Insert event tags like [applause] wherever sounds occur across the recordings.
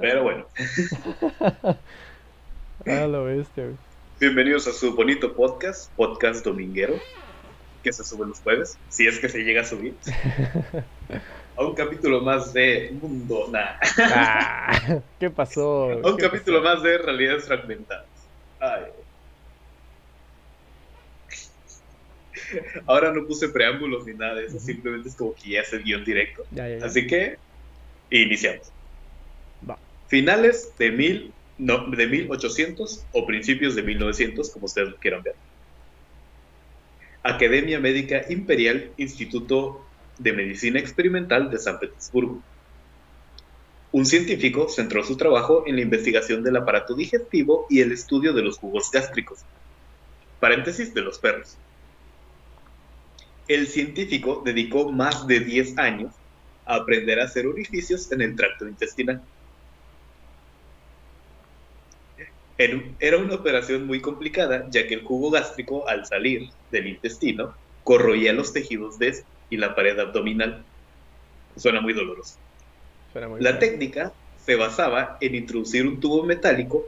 Pero bueno. [laughs] ah, lo bestia, güey. Bienvenidos a su bonito podcast, podcast dominguero, que se sube los jueves, si es que se llega a subir. [laughs] a un capítulo más de Mundo Nah. Ah, ¿Qué pasó? A un ¿Qué capítulo más de Realidades Fragmentadas. Ay. Ahora no puse preámbulos ni nada de eso, simplemente es como que ya es el guion directo. Ya, ya, ya. Así que iniciamos. Finales de, mil, no, de 1800 o principios de 1900, como ustedes quieran ver. Academia Médica Imperial, Instituto de Medicina Experimental de San Petersburgo. Un científico centró su trabajo en la investigación del aparato digestivo y el estudio de los jugos gástricos. Paréntesis de los perros. El científico dedicó más de 10 años a aprender a hacer orificios en el tracto intestinal. En- Era una operación muy complicada, ya que el jugo gástrico, al salir del intestino, corroía los tejidos de este y la pared abdominal. Suena muy doloroso. Suena muy La bien. técnica se basaba en introducir un tubo metálico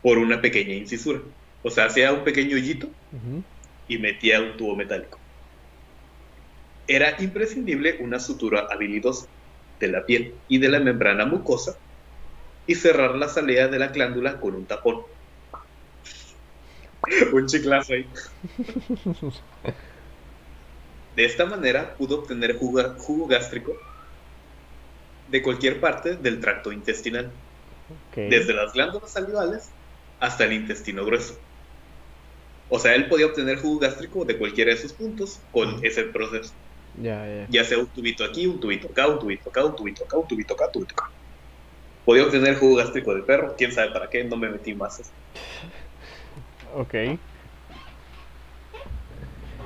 por una pequeña incisura. O sea, hacía un pequeño hoyito Ujú. y metía un tubo metálico. Era imprescindible una sutura habilidosa de la piel y de la membrana mucosa y cerrar la salida de la glándula con un tapón. [laughs] un chiclazo ahí. De esta manera pudo obtener jugo, jugo gástrico de cualquier parte del tracto intestinal, desde las glándulas salivales hasta el intestino grueso. O sea, él podía obtener jugo gástrico de cualquiera de esos puntos con ese proceso. Ya sea un tubito aquí, un tubito acá, un tubito acá, un tubito acá, un tubito acá, un tubito acá. Podía obtener jugo gástrico de perro, quién sabe para qué, no me metí más. Ok.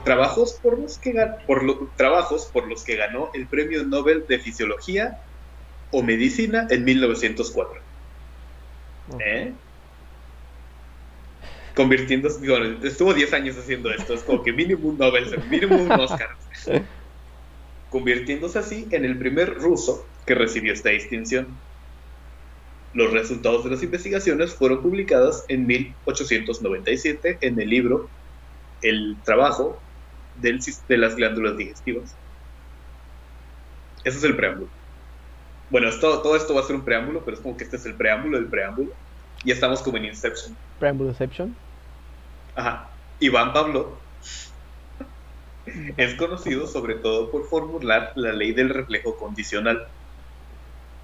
Trabajos por los que, gan- por lo- trabajos por los que ganó el Premio Nobel de Fisiología o Medicina en 1904. Ok. ¿Eh? Convirtiéndose, digo, estuvo 10 años haciendo esto, es como que mínimo un Nobel, mínimo un Oscar. [laughs] Convirtiéndose así en el primer ruso que recibió esta distinción. Los resultados de las investigaciones fueron publicadas en 1897 en el libro El trabajo del de las glándulas digestivas. Ese es el preámbulo. Bueno, esto, todo esto va a ser un preámbulo, pero es como que este es el preámbulo del preámbulo. Ya estamos como en Inception. Preambuloception. Ajá. Iván Pablo [laughs] es conocido sobre todo por formular la ley del reflejo condicional,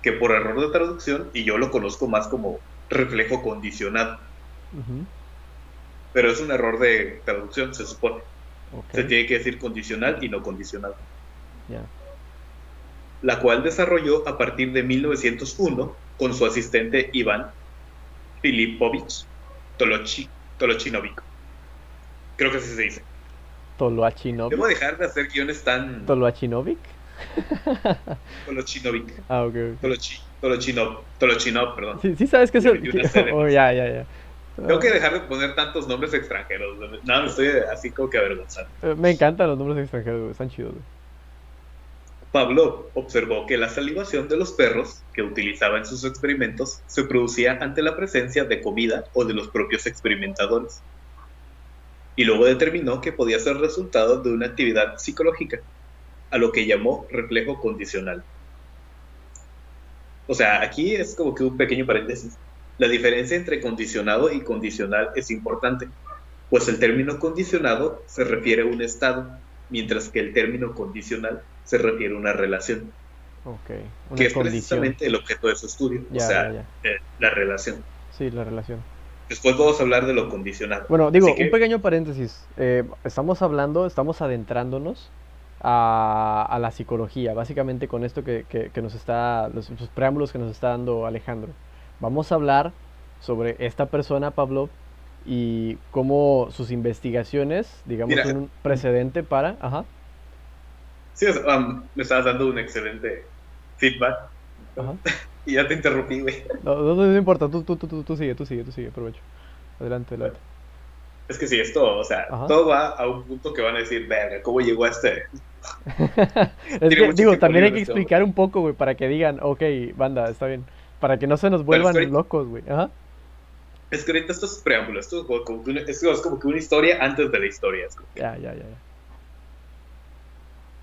que por error de traducción, y yo lo conozco más como reflejo condicionado, pero es un error de traducción, se supone. Se tiene que decir condicional y no condicional. Ya. la cual desarrolló a partir de 1901 con su asistente Iván Filipovich Tolochi, Tolochinovic. Creo que así se dice. Toloachinovic. Debo dejar de hacer guiones tan Toloachinovic. [laughs] Tolochinovic. Ah, ok. Tolochi, Tolochinov, Tolochinov, perdón. Sí, sí sabes que C de Oh, ya, ya, ya. Tengo que dejar de poner tantos nombres extranjeros. No, me estoy así como que avergonzando. Eh, Me encantan los nombres extranjeros, güey. Están chidos, güey. Pablo observó que la salivación de los perros que utilizaba en sus experimentos se producía ante la presencia de comida o de los propios experimentadores. Y luego determinó que podía ser resultado de una actividad psicológica, a lo que llamó reflejo condicional. O sea, aquí es como que un pequeño paréntesis. La diferencia entre condicionado y condicional es importante, pues el término condicionado se refiere a un estado, mientras que el término condicional se refiere a una relación, Ok. que Una es condición. precisamente el objeto de su estudio, Ya, o sea, ya, eh, la relación. Sí, la relación. Después vamos a hablar de lo condicionado. Bueno, digo, que- un pequeño paréntesis. Eh, estamos hablando, estamos adentrándonos a, a la psicología, básicamente con esto que, que- que nos está, los, los preámbulos que nos está dando Alejandro. Vamos a hablar sobre esta persona, Pablo, y cómo sus investigaciones, digamos, Mira. son un precedente para... Ajá, Sí, um, me estabas dando un excelente feedback ajá. [laughs] y ya te interrumpí, güey. No, no, no importa, tú, tú, tú, tú, tú sigue, tú sigue, tú sigue, aprovecho. Adelante, adelante. Es que sí, esto, o sea, Ajá. todo va a un punto que van a decir, verga, ¿cómo llegó a este? [laughs] Es que, digo, también hay que este explicar un poco, güey, para que digan, ok, banda, está bien. Para que no se nos vuelvan locos, güey. Ajá. Es que ahorita esto es preámbulo, esto es como, que una, es como que una historia antes de la historia. Ya, ya, ya.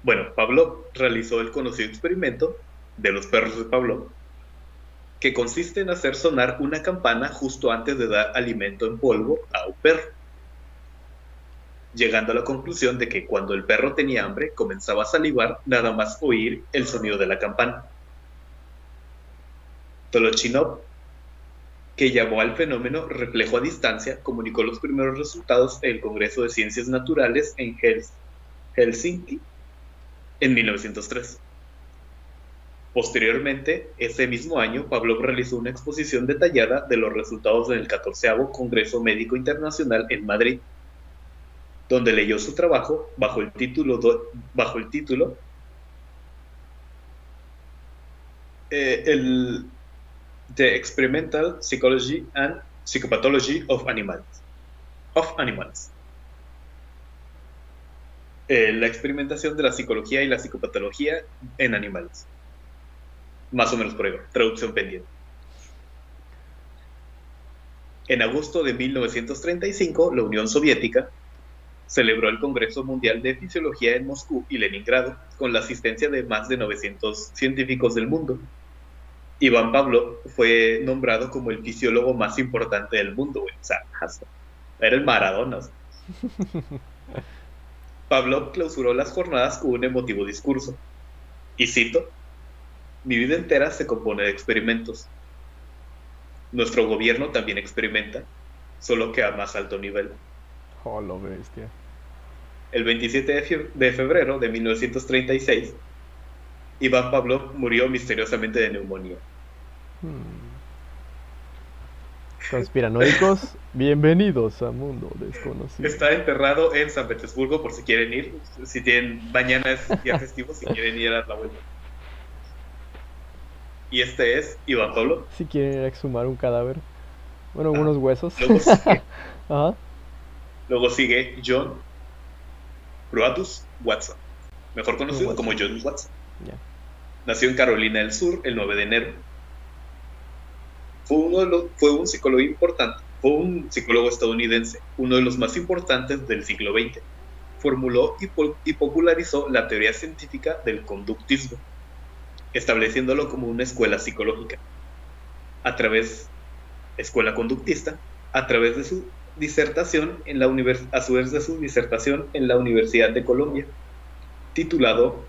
Bueno, Pablo realizó el conocido experimento de los perros de Pablo, que consiste en hacer sonar una campana justo antes de dar alimento en polvo a un perro, llegando a la conclusión de que cuando el perro tenía hambre comenzaba a salivar nada más oír el sonido de la campana. Tolochinov que llamó al fenómeno reflejo a distancia, comunicó los primeros resultados en el Congreso de Ciencias Naturales en Helsinki en 1903. Posteriormente, ese mismo año, Pavlov realizó una exposición detallada de los resultados en el 14 Congreso Médico Internacional en Madrid, donde leyó su trabajo bajo el título, bajo el título eh, el, The Experimental Psychology and Psychopathology of Animals. Of Animals. Eh, la experimentación de la psicología y la psicopatología en animales. Más o menos por ahí, traducción pendiente. En agosto de 1935, la Unión Soviética celebró el Congreso Mundial de Fisiología en Moscú y Leningrado con la asistencia de más de 900 científicos del mundo, Iván Pablo fue nombrado como el fisiólogo más importante del mundo, güey. O sea, era el Maradona. [laughs] Pablo clausuró las jornadas con un emotivo discurso. Y cito, mi vida entera se compone de experimentos. Nuestro gobierno también experimenta, solo que a más alto nivel. Oh, lo bestia. El 27 de febrero de 1936, Iván Pablo murió misteriosamente de neumonía. Hmm. Conspiranoicos, [laughs] bienvenidos a Mundo Desconocido. Está enterrado en San Petersburgo por si quieren ir. Si tienen, mañana es día festivo, si quieren ir a dar la vuelta. Y este es Iván Pablo. Si quieren ir a exhumar un cadáver. Bueno, unos huesos. Luego sigue, [laughs] John Bruatus Watson, mejor conocido como John Watson. Nació en Carolina del Sur el 9 de enero fue, uno de los, fue un psicólogo importante, fue un psicólogo estadounidense, uno de los más importantes del siglo XX. Formuló y, popularizó la teoría científica del conductismo, estableciéndolo como una escuela psicológica. A través, escuela conductista, a través de su disertación en la a su vez de su disertación en la Universidad de Colombia, titulado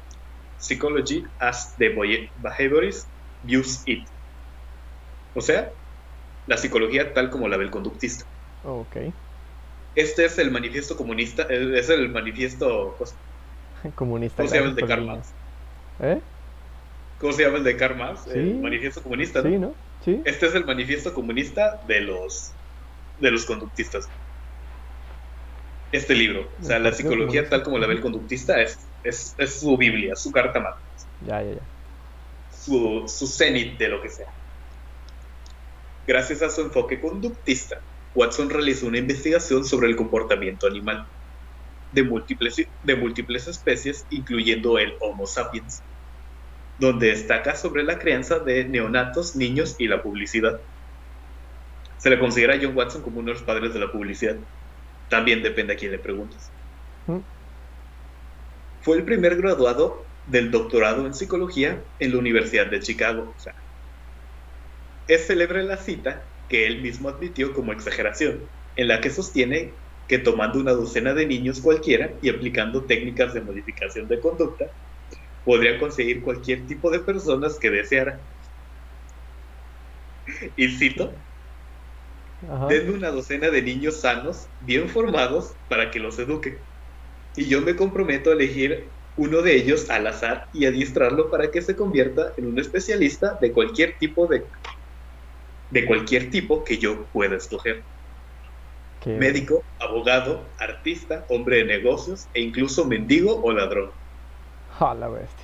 Psychology as the Behaviorist Views It, o sea, la psicología tal como la ve el conductista. ok. Este es el manifiesto comunista, eh, es el manifiesto... [laughs] Comunista. ¿Cómo se llama el de Karl Marx? ¿Eh? ¿Cómo se llama el de Karl Marx? El manifiesto comunista, ¿no? Sí, ¿no? Sí. Este es el manifiesto comunista de los, de los conductistas. Este libro, o sea, la psicología tal como la ve el conductista es, es, es su Biblia, su carta magna. Ya, ya, ya. Su, su cenit de lo que sea. Gracias a su enfoque conductista, Watson realizó una investigación sobre el comportamiento animal de múltiples, de múltiples especies, incluyendo el Homo sapiens, donde destaca sobre la crianza de neonatos, niños y la publicidad. Se le considera a John Watson como uno de los padres de la publicidad. También depende a quién le preguntes. Mm. Fue el primer graduado del doctorado en psicología en la Universidad de Chicago. O sea, es célebre la cita que él mismo admitió como exageración, en la que sostiene que tomando una docena de niños cualquiera y aplicando técnicas de modificación de conducta, podría conseguir cualquier tipo de personas que deseara. Y cito, denme una docena de niños sanos, bien formados, para que los eduque. Y yo me comprometo a elegir uno de ellos al azar y adiestrarlo para que se convierta en un especialista de cualquier tipo de de cualquier tipo que yo pueda escoger. Médico, abogado, artista, hombre de negocios e incluso mendigo o ladrón. la bestia.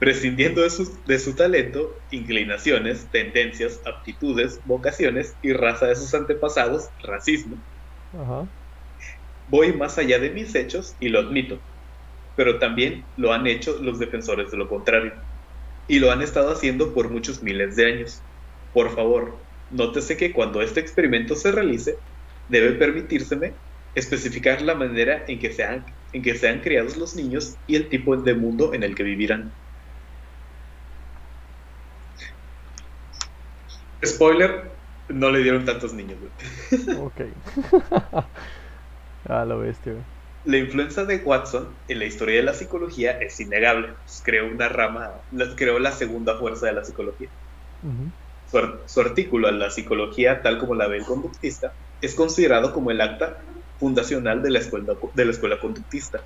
Prescindiendo de su, de su talento, inclinaciones, tendencias, aptitudes, vocaciones y raza de sus antepasados, racismo. Voy más allá de mis hechos y lo admito, pero también lo han hecho los defensores de lo contrario, y lo han estado haciendo por muchos miles de años Por favor, nótese que cuando este experimento se realice, debe permitírseme especificar la manera en que sean, en que sean criados los niños y el tipo de mundo en el que vivirán. Spoiler, no le dieron tantos niños, Ok. [laughs] ah, lo bestia, La influencia de Watson en la historia de la psicología es innegable. creó una rama, creó la segunda fuerza de la psicología. su, artículo en la psicología, tal como la ve el conductista, es considerado como el acta fundacional de la escuela, de la escuela conductista.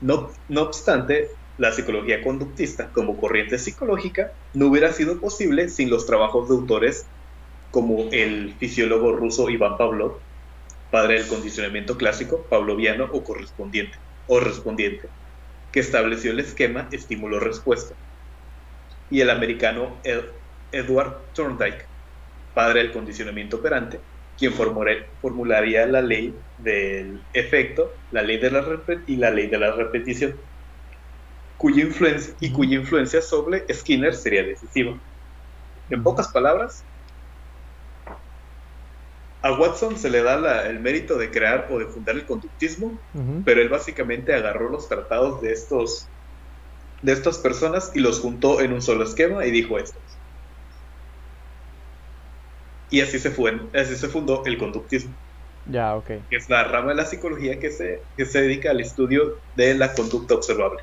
No, no obstante, la psicología conductista como corriente psicológica no hubiera sido posible sin los trabajos de autores como el fisiólogo ruso Iván Pavlov, padre del condicionamiento clásico pavloviano o correspondiente, o respondiente, que estableció el esquema estímulo-respuesta, y el americano Edward Thorndike, padre del condicionamiento operante, quien formularía la ley del efecto, la ley de la y la ley de la repetición, cuya influencia, y cuya influencia sobre Skinner sería decisiva. En pocas palabras, a Watson se le da el mérito de crear o de fundar el conductismo, pero él básicamente agarró los tratados de estos de estas personas y los juntó en un solo esquema y dijo esto. Y así se, fue, así se fundó el conductismo. Ya, ok. Que es la rama de la psicología que se, que se dedica al estudio de la conducta observable.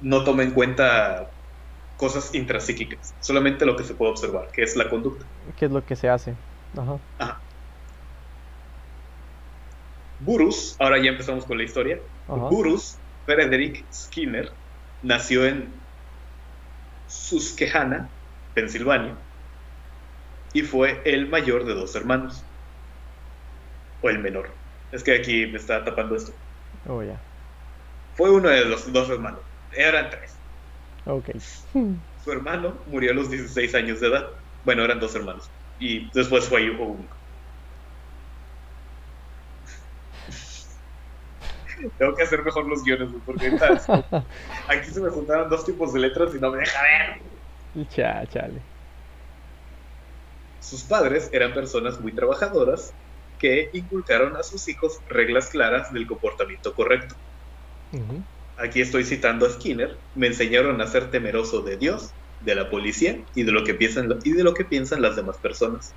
No toma en cuenta cosas intrapsíquicas, solamente lo que se puede observar, que es la conducta. ¿Qué es lo que se hace? Ajá. Ajá. Burus, ahora ya empezamos con la historia. Burus Frederick Skinner nació en Susquehanna, Pensilvania, y fue el mayor de dos hermanos. O el menor. Es que aquí me está tapando esto. Oh, ya. Fue uno de los dos hermanos. Eran tres. Ok. Su hermano murió a los 16 años de edad. Bueno, eran dos hermanos. Y después fue hijo único. Tengo que hacer mejor los guiones, porque [laughs] aquí se me juntaron dos tipos de letras y no me deja ver. chale. Sus padres eran personas muy trabajadoras que inculcaron a sus hijos reglas claras del comportamiento correcto. Aquí estoy citando a Skinner. Me enseñaron a ser temeroso de Dios, de la policía y de lo que piensan, y de lo que piensan las demás personas.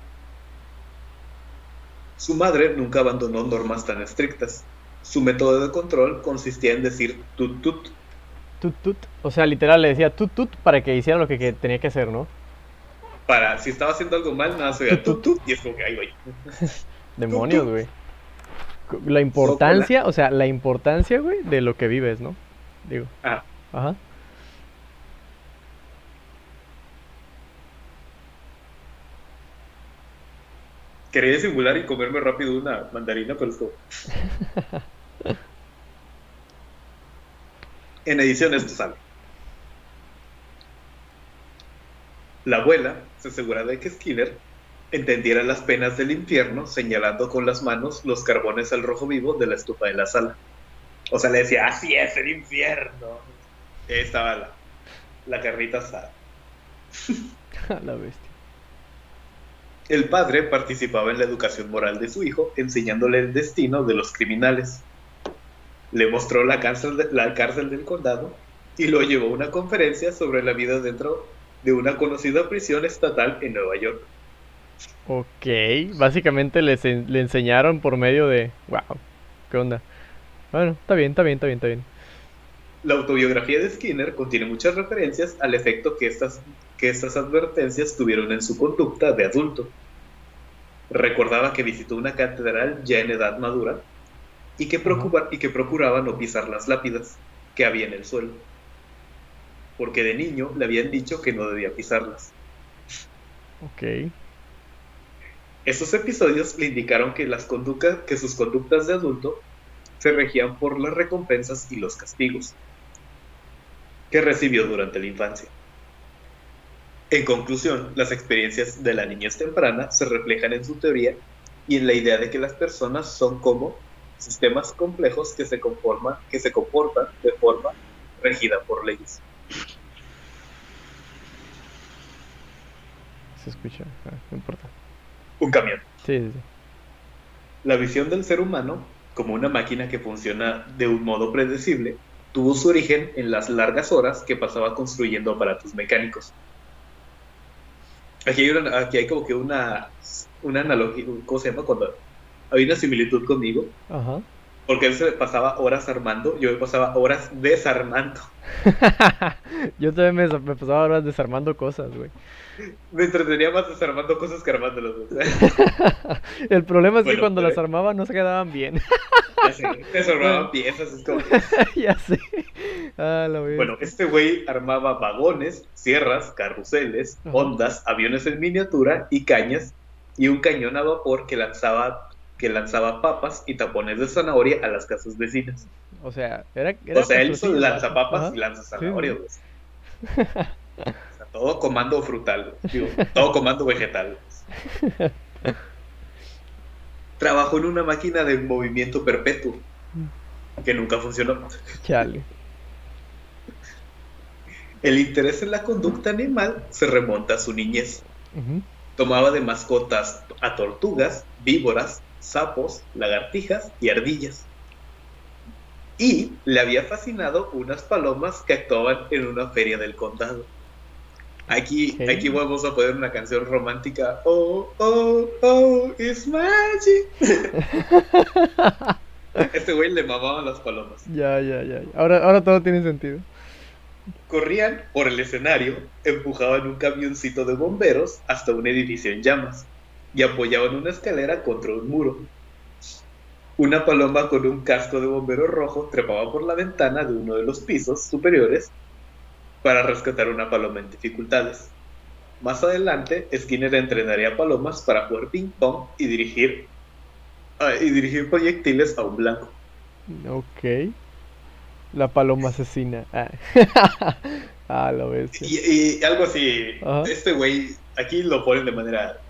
Su madre nunca abandonó normas tan estrictas. Su método de control consistía en decir tut tut. Tut tut. O sea, literal le decía tut tut para que hiciera lo que tenía que hacer, ¿no? para si estaba haciendo algo mal, nada, soy tú, tú, y es como que ahí voy. [laughs] Demonios, güey. La importancia, o sea, la importancia, güey, de lo que vives, ¿no? Digo. Ajá. Ajá. Quería disimular y comerme rápido una mandarina, pero es como... [laughs] en edición esto sale. La abuela se asegura de que Skinner entendiera las penas del infierno, señalando con las manos los carbones al rojo vivo de la estufa de la sala. O sea, le decía, así es el infierno. Ahí estaba la, la carrita asada. [laughs] la bestia. El padre participaba en la educación moral de su hijo, enseñándole el destino de los criminales. Le mostró la cárcel, la cárcel del condado y lo llevó a una conferencia sobre la vida dentro de una conocida prisión estatal en Nueva York. Ok, básicamente le enseñaron por medio de... ¡Wow! ¿Qué onda? Bueno, está bien, está bien, está bien, está bien. La autobiografía de Skinner contiene muchas referencias al efecto que estas, que estas advertencias tuvieron en su conducta de adulto. Recordaba que visitó una catedral ya en edad madura y que, y que procuraba no pisar las lápidas que había en el suelo porque de niño le habían dicho que no debía pisarlas. Ok. Esos episodios le indicaron que, las conductas, que sus conductas de adulto se regían por las recompensas y los castigos que recibió durante la infancia. En conclusión, las experiencias de la niñez temprana se reflejan en su teoría y en la idea de que las personas son como sistemas complejos que se, conforman, que se comportan de forma regida por leyes. escucha, ah, no importa. Un camión. Sí, sí. La visión del ser humano, como una máquina que funciona de un modo predecible, tuvo su origen en las largas horas que pasaba construyendo aparatos mecánicos. Aquí hay, una- aquí hay como que una, una analogía, ¿cómo se llama? Cuando hay una similitud conmigo, Ajá. Porque él se pasaba horas armando, yo me pasaba horas desarmando. [laughs] Yo también me, me pasaba horas desarmando cosas, güey. Me entretenía más desarmando cosas que armándolas. [laughs] El problema es que cuando pero- las armaba no se quedaban bien. [laughs] ya sé, desarmaban piezas, es como... ya sé. Ah, la. Bueno, este güey armaba vagones, sierras, carruseles, Ajá. ondas, aviones en miniatura y cañas, y un cañón a vapor que lanzaba, que lanzaba papas y tapones de zanahoria a las casas vecinas. O sea, era, era o sea, él lanzapapas Ajá. y lanza zanahorias. güey. O sea, todo comando frutal. Digo, todo comando vegetal. [laughs] Trabajó en una máquina de movimiento perpetuo que nunca funcionó. Chale. El interés en la conducta animal se remonta a su niñez. Tomaba de mascotas a tortugas, víboras, sapos, lagartijas y ardillas. Y le había fascinado unas palomas que actuaban en una feria del condado. Aquí, aquí vamos a poner una canción romántica. Oh, oh, oh, it's magic. [laughs] Este güey le mamaban las palomas. Ya, ya. ya. Ahora, ahora todo tiene sentido. Corrían por el escenario, empujaban un camioncito de bomberos hasta un edificio en llamas y apoyaban una escalera contra un muro. Una paloma con un casco de bombero rojo trepaba por la ventana de uno de los pisos superiores para rescatar una paloma en dificultades. Más adelante, Skinner entrenaría palomas para jugar ping pong y dirigir, ah, y dirigir proyectiles a un blanco. Ok. La paloma asesina. Ah, [laughs] ah lo ves. Y, y algo así, Ajá. este güey, aquí lo ponen de manera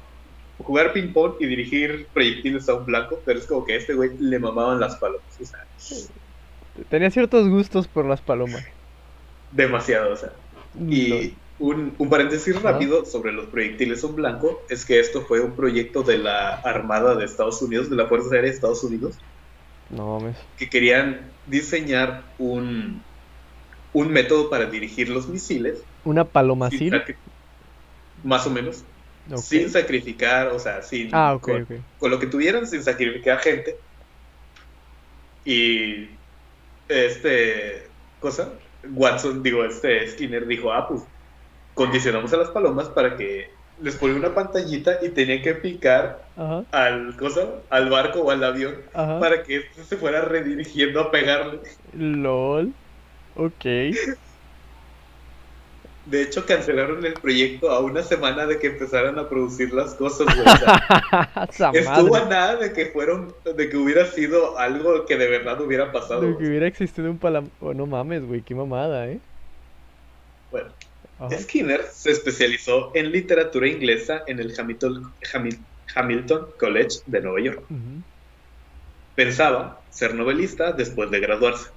jugar ping pong y dirigir proyectiles a un blanco, pero es como que a este güey le mamaban las palomas, o sea, Tenía ciertos gustos por las palomas. demasiado, o sea. Y un, un paréntesis rápido sobre los proyectiles a un blanco es que esto fue un proyecto de la Armada de Estados Unidos, de la Fuerza Aérea de Estados Unidos, No mames. que querían diseñar un, un método para dirigir los misiles, ¿Una paloma sin sil? sacri- más o menos, Sin sacrificar, o sea, sin Ah, ok, con, con lo que tuvieran, sin sacrificar gente. Y este cosa, Watson, digo, este Skinner dijo, ah, pues condicionamos a las palomas para que les ponía una pantallita y tenían que picar Ajá, al cosa, al barco o al avión ajá. para que este se fuera redirigiendo a pegarle. LOL. Ok. De hecho, cancelaron el proyecto a una semana de que empezaran a producir las cosas, güey. O sea, [laughs] Esa Estuvo a nada de que fueron, de que hubiera sido algo que de verdad hubiera pasado. De que güey. hubiera existido un palam... Oh, no mames, güey, qué mamada, ¿eh? Bueno. Skinner se especializó en literatura inglesa en el Hamilton, Hamil- Hamilton College de Nueva York. Pensaba ser novelista después de graduarse,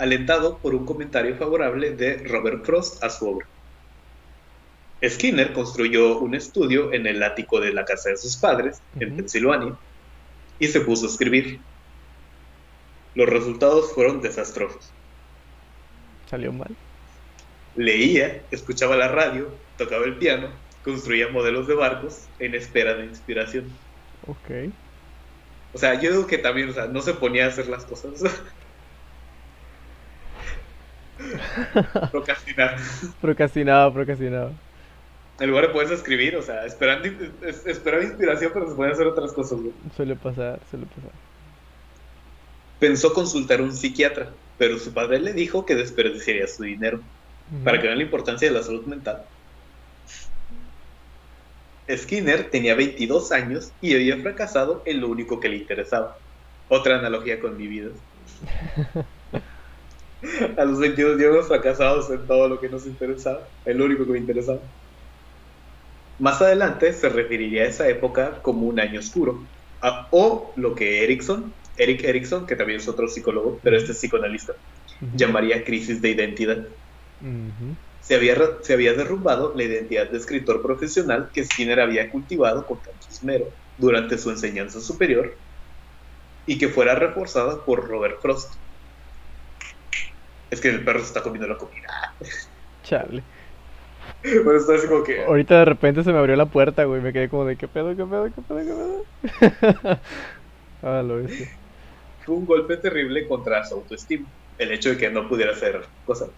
alentado por un comentario favorable de Robert Frost a su obra. Skinner construyó un estudio en el ático de la casa de sus padres, en. Pensilvania, y se puso a escribir. Los resultados fueron desastrosos. Salió mal. Leía, escuchaba la radio, tocaba el piano, construía modelos de barcos en espera de inspiración. Ok. O sea, yo digo que también, o sea, no se ponía a hacer las cosas. [laughs] Procrastinar. Procrastinado, procrastinado. En lugar de poderse escribir, o sea, esperando, es- esperaba inspiración, pero se podían hacer otras cosas. güey. Suele pasar, suele pasar. Pensó consultar a un psiquiatra, pero su padre le dijo que desperdiciaría su dinero. Para que vean la importancia de la salud mental. Skinner tenía 22 años y había fracasado en lo único que le interesaba. Otra analogía con mi vida. [laughs] A los 22 llevamos fracasados en todo lo que nos interesaba, en lo único que me interesaba. Más adelante se referiría a esa época como un año oscuro, a- o lo que Erickson, Eric Erickson, que también es otro psicólogo, pero este es psicoanalista, Ujú. llamaría crisis de identidad. Se había, se había derrumbado la identidad de escritor profesional que Skinner había cultivado con tanto esmero durante su enseñanza superior y que fuera reforzada por Robert Frost. Es que el perro se está comiendo la comida. [laughs] Chale. Bueno, está así como que. Ahorita de repente se me abrió la puerta, güey. Me quedé como de qué pedo, qué pedo, qué pedo, qué pedo. [laughs] ah, lo. Fue un golpe terrible contra su autoestima. El hecho de que no pudiera hacer cosas.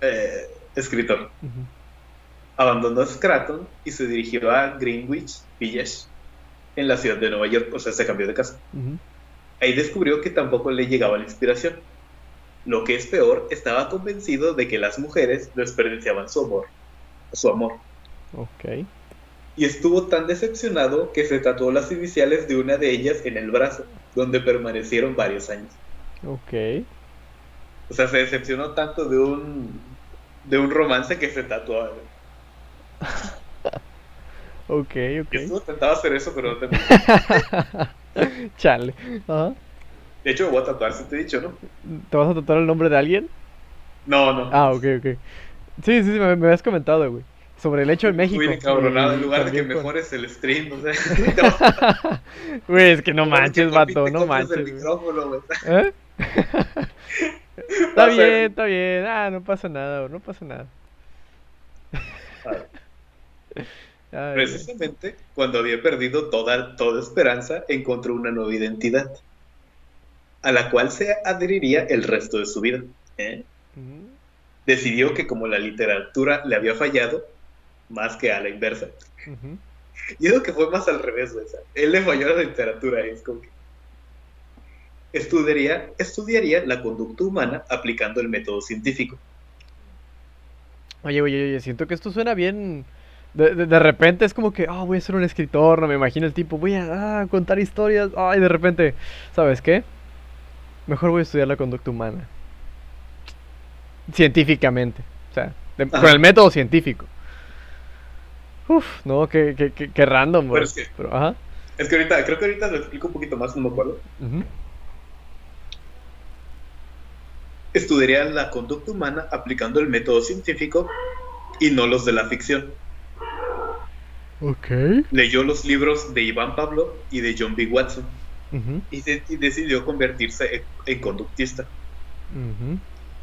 Eh, escritor. Ujú. Abandonó Scranton y se dirigió a Greenwich Village en la ciudad de Nueva York. O sea, se cambió de casa. Ahí descubrió que tampoco le llegaba la inspiración. Lo que es peor, estaba convencido de que las mujeres desperdiciaban su amor. Su amor. Ok. Y estuvo tan decepcionado que se tatuó las iniciales de una de ellas en el brazo, donde permanecieron varios años. Ok. O sea, se decepcionó tanto de un de un romance que se tatuó. [laughs] Ok, ok. Yo estuve tentado a hacer eso, pero no tengo. [laughs] Chale. Ajá. De hecho, me voy a tatuar, si te he dicho, ¿no? ¿Te vas a tatuar el nombre de alguien? No, no. Ah, ok, ok. Sí, sí, sí, me, me habías comentado, güey. Sobre el hecho en México. Estoy encabronado. En lugar de que mejores el stream, o sea. [laughs] Güey, es que no [laughs] manches, vato, no manches. el micrófono, güey. ¿Eh? [laughs] Está bien, está bien. Ah, no pasa nada, no pasa nada. Precisamente cuando había perdido toda, toda esperanza, encontró una nueva identidad, a la cual se adheriría el resto de su vida. ¿eh? Decidió que como la literatura le había fallado, más que a la inversa, Ujú. yo creo que fue más al revés, güey, o sea, él le falló a la literatura, es como que estudiaría, estudiaría la conducta humana aplicando el método científico. Oye, oye, oye, siento que esto suena bien. De, de, de repente es como que, ah, voy a ser un escritor, no me imagino el tipo, voy a ah, contar historias, ay, de repente, ¿sabes qué? Mejor voy a estudiar la conducta humana. Científicamente, o sea, de- con el método científico. Uf, no, qué, qué, qué, qué random, Pero bro. es que- Pero, ajá. Es que ahorita, creo que ahorita lo explico un poquito más, no me acuerdo. ujú, Estudiaría la conducta humana aplicando el método científico y no los de la ficción. Ok. Leyó los libros de Iván Pablo y de John B. Watson y, de- y decidió convertirse en, en conductista.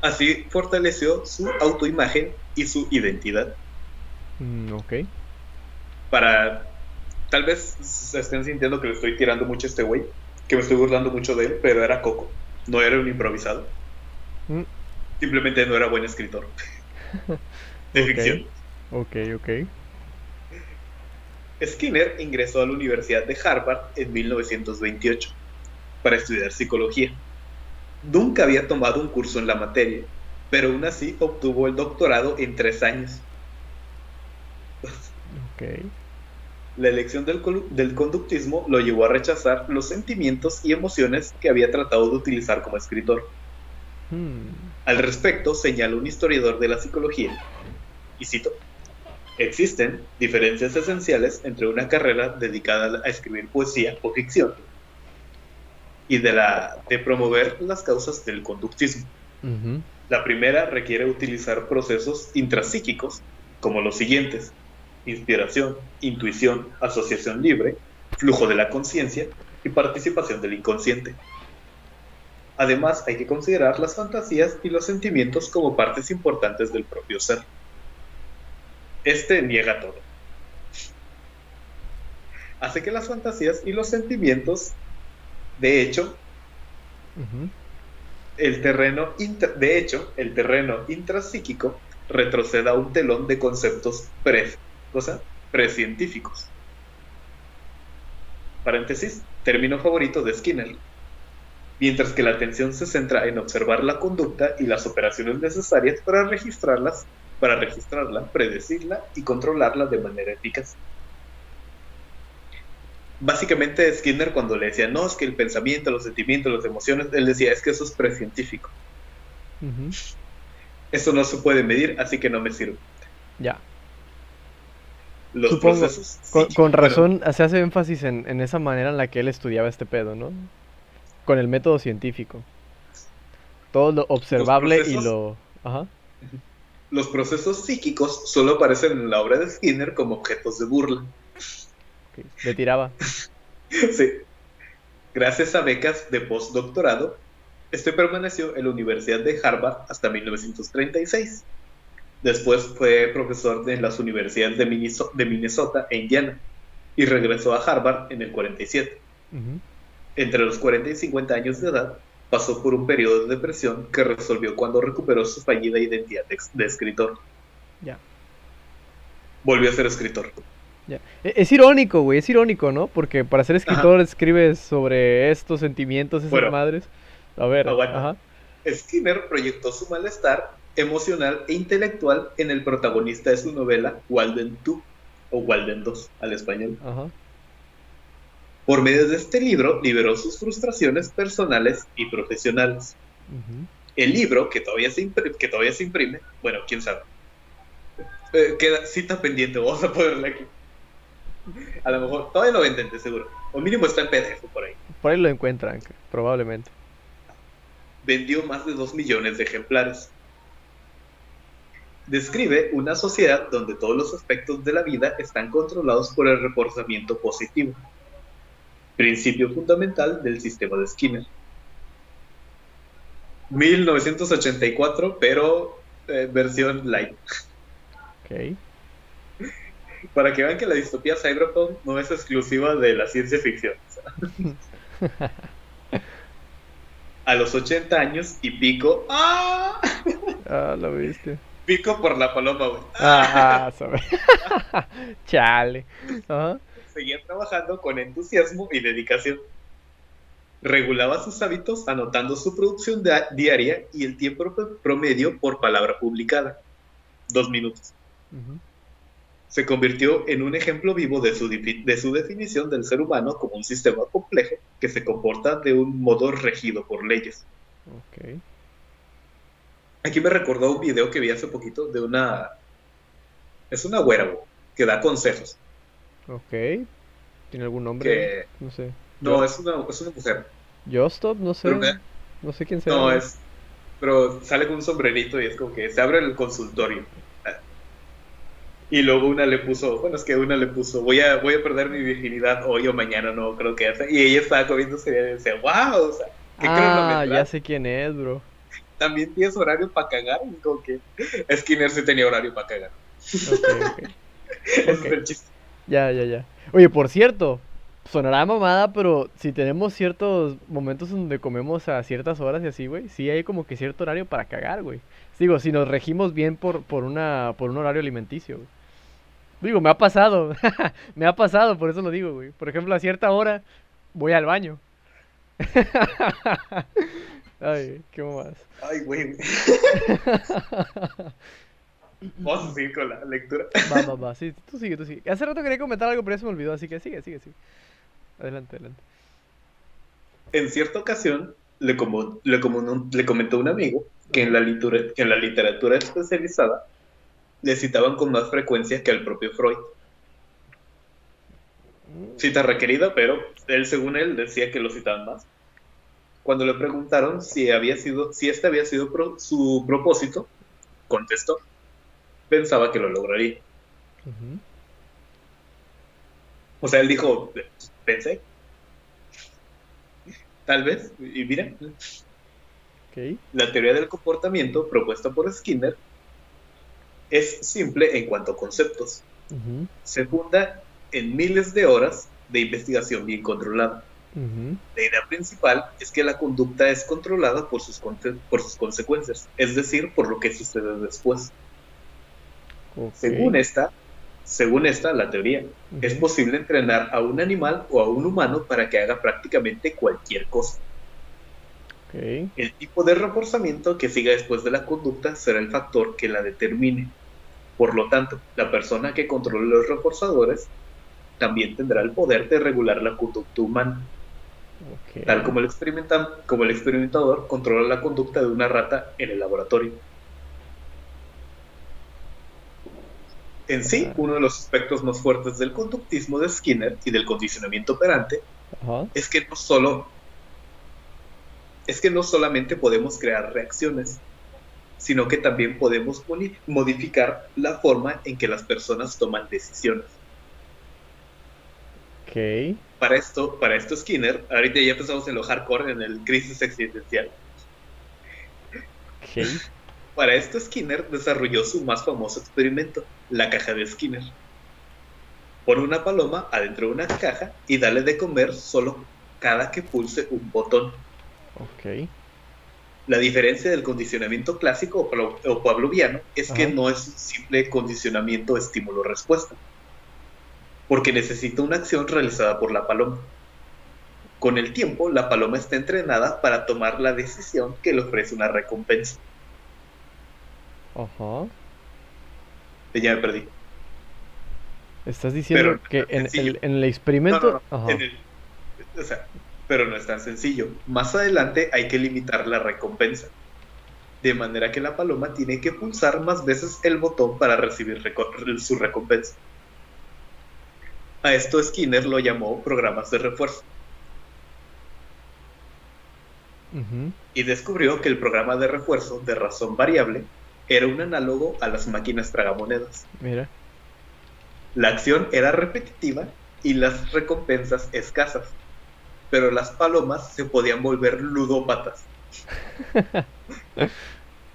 Así fortaleció su autoimagen y su identidad. mm, ok. Para. Tal vez se estén sintiendo que le estoy tirando mucho a este güey, que me estoy burlando mucho de él, pero era Coco, no era un improvisado. Mm, Simplemente no era buen escritor [laughs] de ficción. ok, ok. Skinner ingresó a la Universidad de Harvard en 1928 para estudiar psicología. Nunca había tomado un curso en la materia, pero aún así obtuvo el doctorado en tres años. Ok. La elección del conductismo lo llevó a rechazar los sentimientos y emociones que había tratado de utilizar como escritor. Hmm, Al respecto, señala un historiador de la psicología, y cito, existen diferencias esenciales entre una carrera dedicada a escribir poesía o ficción y de, la, de promover las causas del conductismo. La primera requiere utilizar procesos intrapsíquicos como los siguientes, inspiración, intuición, asociación libre, flujo de la conciencia y participación del inconsciente. Además, hay que considerar las fantasías y los sentimientos como partes importantes del propio ser. Este niega todo. Hace que las fantasías y los sentimientos, de hecho, el terreno de hecho, el terreno intrapsíquico retroceda un telón de conceptos pre, cosa, precientíficos. Paréntesis, término favorito de Skinner. Mientras que la atención se centra en observar la conducta y las operaciones necesarias para registrarlas, para registrarla, predecirla y controlarla de manera eficaz. Básicamente Skinner cuando le decía, no, es que el pensamiento, los sentimientos, las emociones, él decía, es que eso es precientífico. Eso no se puede medir, así que no me sirve. Ya. Los Supongo, procesos. Con, sí, con pero- razón se hace énfasis en, en esa manera en la que él estudiaba este pedo, ¿no? Con el método científico. Todo lo observable y lo... Ajá. Los procesos psíquicos solo aparecen en la obra de Skinner como objetos de burla. Le tiraba. [laughs] sí. Gracias a becas de postdoctorado, este permaneció en la Universidad de Harvard hasta 1936. Después fue profesor de las universidades de Minnesota e Indiana y regresó a Harvard en el 47. Entre los 40 y 50 años de edad, pasó por un periodo de depresión que resolvió cuando recuperó su fallida identidad de, escritor. Ya. Volvió a ser escritor. Ya. E, es irónico, güey, es irónico, ¿no? Porque para ser escritor escribes sobre estos sentimientos, esas madres. A ver, ajá. Skinner proyectó su malestar emocional e intelectual en el protagonista de su novela Walden 2 o Walden 2 al español. Ajá. Por medio de este libro liberó sus frustraciones personales y profesionales. El libro, que todavía, se imprime, que todavía se imprime, bueno, quién sabe. Eh, queda cita pendiente, vamos a ponerle aquí. A lo mejor, todavía lo venden, seguro. O mínimo está en PDF por ahí. Por ahí lo encuentran, probablemente. Vendió más de 2 millones de ejemplares. Describe una sociedad donde todos los aspectos de la vida están controlados por el reforzamiento positivo principio fundamental del sistema de Skinner. 1984, pero eh, versión light. Ok. Para que vean que la distopía cyberpunk no es exclusiva de la ciencia ficción. [laughs] A los 80 años y pico. ¡Ah! Ah, lo viste. Pico por la paloma, güey. Ah, [laughs] Chale. Ajá seguía trabajando con entusiasmo y dedicación. Regulaba sus hábitos anotando su producción diaria y el tiempo promedio por palabra publicada. Dos minutos. Se convirtió en un ejemplo vivo de su, de su definición del ser humano como un sistema complejo que se comporta de un modo regido por leyes. Aquí me recordó un video que vi hace poquito de una... Es una güera, que da consejos. Ok. ¿Tiene algún nombre? No sé. No, es una, es una mujer. ¿Yostop? No sé. No sé quién sea. No, es. Pero sale con un sombrerito y es como que se abre el consultorio. Y luego una le puso, bueno, es que una le puso, voy a, voy a perder mi virginidad hoy o mañana, no creo que hace. Y ella estaba comiendo y decía, wow, o sea, ¿qué ah, ya sé quién es, bro. También tienes horario para cagar. Y como que Skinner sí tenía horario para cagar. Ok, [laughs] es el chiste. Ya, ya, ya. Oye, por cierto, sonará mamada, pero si tenemos ciertos momentos donde comemos a ciertas horas y así, güey, sí hay como que cierto horario para cagar, güey. Digo, si nos regimos bien por, por, una, por un horario alimenticio, güey. Digo, me ha pasado, [laughs] me ha pasado, por eso lo digo, güey. Por ejemplo, a cierta hora voy al baño. [laughs] Ay, qué más. Ay, güey. [laughs] Vamos a seguir con la lectura. Va, va, va. [laughs] Sí, tú sigue, tú sigue. Hace rato quería comentar algo, pero ya se me olvidó, así que sigue, sigue, sigue. Adelante, adelante. En cierta ocasión, le, como, le, como, le comentó un amigo que en, la que en la literatura especializada le citaban con más frecuencia que al propio Freud. Mm. Cita requerida, pero él, según él, decía que lo citaban más. Cuando le preguntaron si había sido, si este había sido su propósito, contestó, pensaba que lo lograría. O sea, él dijo, pensé. Tal vez, y mira. La teoría del comportamiento propuesta por Skinner es simple en cuanto a conceptos. Se funda en miles de horas de investigación bien controlada. La idea principal es que la conducta es controlada por sus, por sus consecuencias, es decir, por lo que sucede después. Según esta, según esta, la teoría, es posible entrenar a un animal o a un humano para que haga prácticamente cualquier cosa. El tipo de reforzamiento que siga después de la conducta será el factor que la determine. Por lo tanto, la persona que controle los reforzadores también tendrá el poder de regular la conducta humana. Tal como el, como el experimentador controla la conducta de una rata en el laboratorio. En sí, uno de los aspectos más fuertes del conductismo de Skinner y del condicionamiento operante es que no solo es que no solamente podemos crear reacciones, sino que también podemos modificar la forma en que las personas toman decisiones. Ok. Para esto, para esto Skinner, ahorita ya empezamos en lo hardcore, en el crisis existencial. Ok. Para esto Skinner desarrolló su más famoso experimento, la caja de Skinner. Pon una paloma adentro de una caja y dale de comer solo cada que pulse un botón. Ok. La diferencia del condicionamiento clásico o pavloviano es que no es un simple condicionamiento estímulo-respuesta, porque necesita una acción realizada por la paloma. Con el tiempo, la paloma está entrenada para tomar la decisión que le ofrece una recompensa. Ajá. Ya me perdí. Estás diciendo que en el, experimento... o sea, pero no es tan sencillo. Más adelante hay que limitar la recompensa. De manera que la paloma tiene que pulsar más veces el botón para recibir su recompensa. A esto Skinner lo llamó programas de refuerzo. Y descubrió que el programa de refuerzo de razón variable era un análogo a las máquinas tragamonedas. Mira. La acción era repetitiva y las recompensas escasas pero las palomas se podían volver ludópatas. [laughs]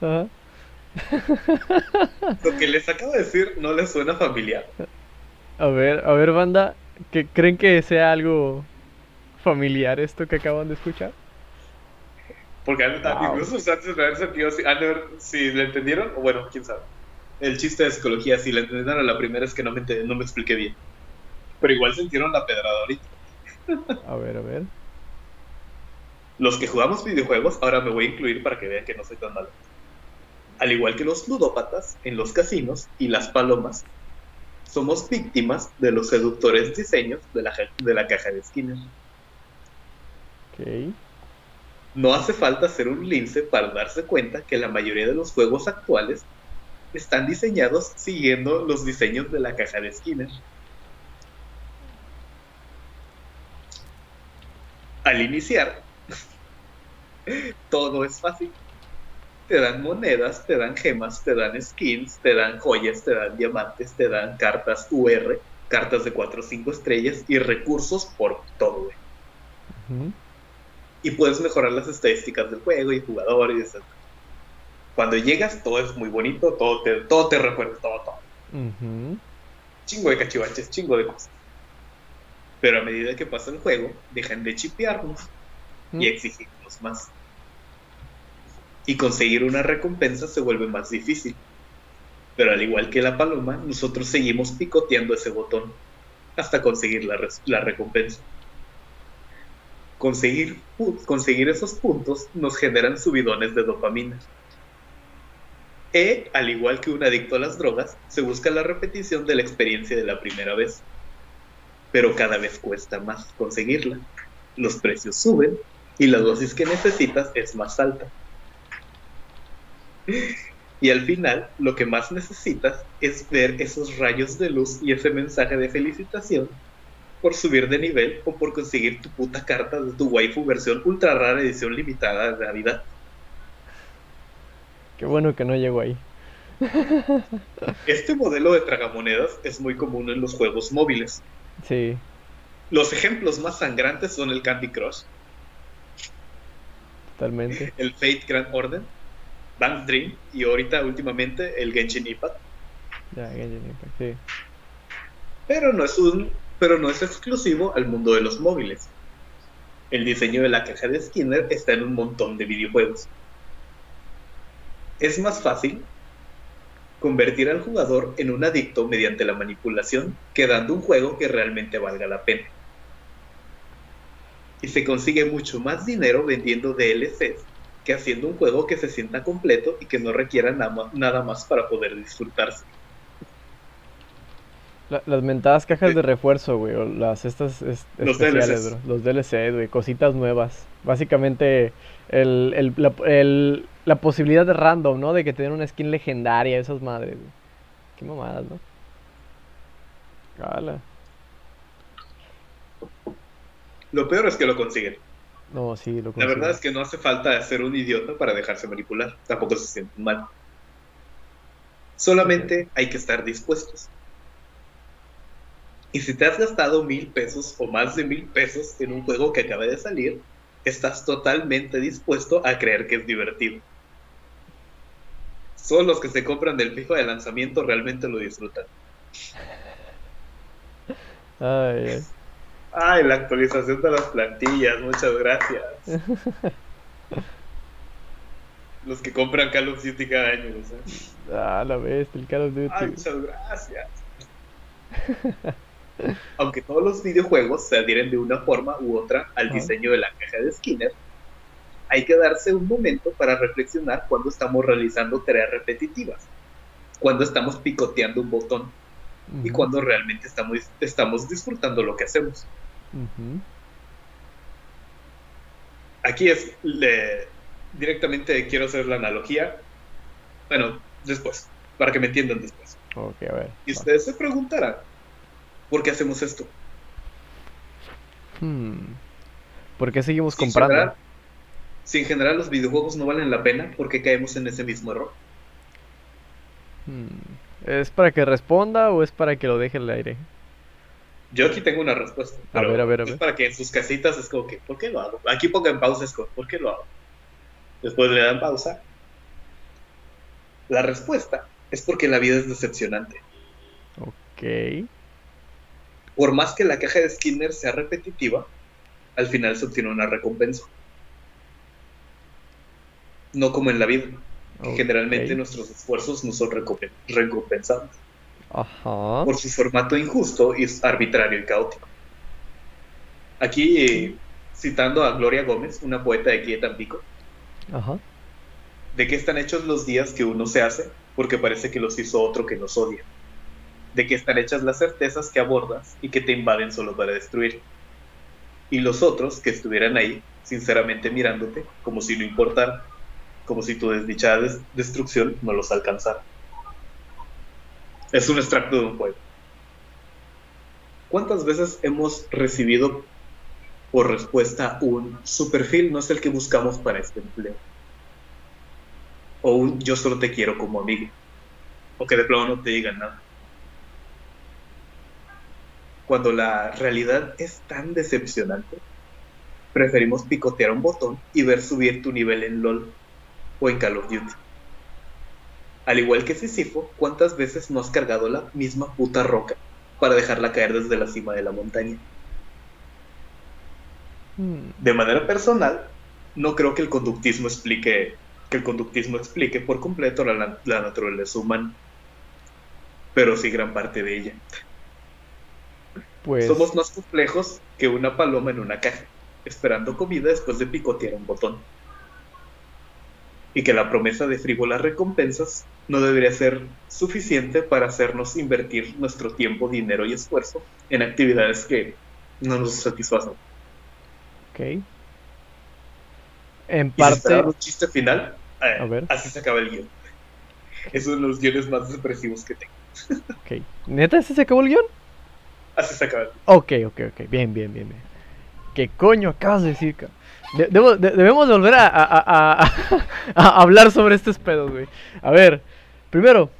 [laughs] Lo que les acabo de decir no les suena familiar. A ver, a ver, banda, ¿que ¿creen que sea algo familiar esto que acaban de escuchar? Porque incluso antes de haber sentido, si, si le entendieron, o bueno, quién sabe. El chiste de psicología, si le entendieron la primera es que no me, no me expliqué bien. Pero igual sintieron la pedrada ahorita. A ver, a ver. Los que jugamos videojuegos, ahora me voy a incluir para que vean que no soy tan malo. Al igual que los ludópatas en los casinos y las palomas, somos víctimas de los seductores diseños de la, de la caja de Skinner. Okay. No hace falta ser un lince para darse cuenta que la mayoría de los juegos actuales están diseñados siguiendo los diseños de la caja de Skinner. al iniciar, [laughs] todo es fácil. Te dan monedas, te dan gemas, te dan skins, te dan joyas, te dan diamantes, te dan cartas UR, cartas de 4 o 5 estrellas y recursos por todo, Y puedes mejorar las estadísticas del juego y jugadores, etc. Cuando llegas, todo es muy bonito, todo te, todo te recuerda, todo, todo. Chingo de cachivaches, chingo de cosas. Pero a medida que pasa el juego, dejan de chipearnos y mm. exigirnos más. Y conseguir una recompensa se vuelve más difícil. Pero al igual que la paloma, nosotros seguimos picoteando ese botón hasta conseguir la, la recompensa. Conseguir, conseguir esos puntos nos generan subidones de dopamina. E, al igual que un adicto a las drogas, se busca la repetición de la experiencia de la primera vez pero cada vez cuesta más conseguirla. Los precios suben y la dosis que necesitas es más alta. Y al final, lo que más necesitas es ver esos rayos de luz y ese mensaje de felicitación por subir de nivel o por conseguir tu puta carta de tu waifu versión ultra rara edición limitada de Navidad. Qué bueno que no llegó ahí. Este modelo de tragamonedas es muy común en los juegos móviles, Sí. Los ejemplos más sangrantes son el Candy Crush. Totalmente. El Fate Grand Order, Bank Dream y ahorita últimamente el Genshin Impact. Ya, Genshin Impact, sí. Pero no es un, pero no es exclusivo al mundo de los móviles. El diseño de la caja de Skinner está en un montón de videojuegos. Es más fácil convertir al jugador en un adicto mediante la manipulación que dando un juego que realmente valga la pena. Y se consigue mucho más dinero vendiendo DLCs que haciendo un juego que se sienta completo y que no requiera nada más para poder disfrutarse. Las mentadas cajas de refuerzo, güey, o las estas los especiales, Los DLC, güey, cositas nuevas. Básicamente el, el, la, posibilidad de random, ¿no? De que te den una skin legendaria, esas madres. Qué mamadas, ¿no? Cala. Lo peor es que lo consiguen. No, sí, lo consiguen. La verdad es que no hace falta ser un idiota para dejarse manipular. Tampoco se sienten mal. Solamente hay que estar dispuestos. Y si te has gastado mil pesos o más de mil pesos en un juego que acaba de salir, estás totalmente dispuesto a creer que es divertido. Solo los que se compran del FIFA de lanzamiento realmente lo disfrutan. Ay, ay. la actualización de las plantillas, muchas gracias. [laughs] los que compran Call of Duty cada año, Ah, la bestia, el Call of Duty. Ay, muchas gracias. [laughs] Aunque todos los videojuegos se adhieren de una forma u otra al diseño de la caja de Skinner, hay que darse un momento para reflexionar cuando estamos realizando tareas repetitivas, cuando estamos picoteando un botón y cuando realmente estamos, estamos disfrutando lo que hacemos. Aquí es, directamente quiero hacer la analogía, bueno, después, para que me entiendan después. Ok, a ver. Y ustedes se preguntarán, ¿por qué hacemos esto? Hmm. ¿Por qué seguimos comprando? si en general los videojuegos no valen la pena, ¿por qué caemos en ese mismo error? Hmm. ¿Es para que responda o es para que lo deje en el aire? Yo aquí tengo una respuesta. a ver, a ver, a ver. Es para que en sus casitas es como que, ¿por qué lo hago? Aquí pongan pausa, es como, ¿por qué lo hago? Después le dan pausa. La respuesta es porque la vida es decepcionante. Ok. Por más que la caja de Skinner sea repetitiva, al final se obtiene una recompensa no como en la vida. Generalmente nuestros esfuerzos no son recompensados. Ajá. Por su formato injusto y arbitrario y caótico. Aquí, eh, citando a Gloria Gómez, una poeta de aquí de Tampico, Ajá. ¿de qué están hechos los días que uno se hace? Porque parece que los hizo otro que nos odia. ¿De qué están hechas las certezas que abordas y que te invaden solo para destruir? Y los otros que estuvieran ahí, sinceramente mirándote, como si no importara como si tu desdichada destrucción no los alcanzara. Es un extracto de un poema. ¿Cuántas veces hemos recibido por respuesta un su perfil no es el que buscamos para este empleo? O un yo solo te quiero como amigo. O que de plano no te digan nada. Cuando la realidad es tan decepcionante, preferimos picotear un botón y ver subir tu nivel en LOL o en Call of Duty. Al igual que Sísifo, ¿cuántas veces no has cargado la misma puta roca para dejarla caer desde la cima de la montaña? Hmm. De manera personal, no creo que el conductismo explique que el conductismo explique por completo la, la naturaleza humana, pero sí gran parte de ella. Pues... Somos más complejos que una paloma en una caja, esperando comida después de picotear un botón y que la promesa de frívolas recompensas no debería ser suficiente para hacernos invertir nuestro tiempo, dinero y esfuerzo en actividades que no nos satisfacen. Ok. En parte. un chiste final, eh, así se acaba el guion. Es uno de los guiones más depresivos que tengo. ok. ¿Neta ese se acabó el guion? Así se acaba. Ok, ok, ok. Bien, bien, bien, bien. ¿Qué coño acabas de decir, cabrón? debemos volver [laughs] a, hablar sobre estos pedos, güey. A ver, primero,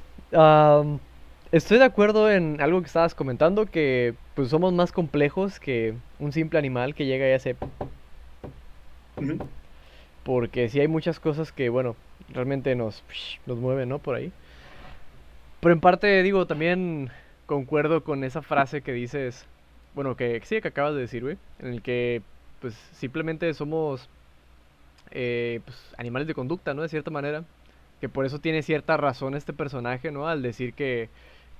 estoy de acuerdo en algo que estabas comentando, que pues somos más complejos que un simple animal que llega y hace... Porque sí hay muchas cosas que, bueno, realmente nos, nos mueven, ¿no? Por ahí. Pero en parte, digo, también concuerdo con esa frase que dices, bueno, que sí, que acabas de decir, güey, en el que pues simplemente somos eh, pues, animales de conducta, ¿no? De cierta manera. Que por eso tiene cierta razón este personaje, ¿no? Al decir que,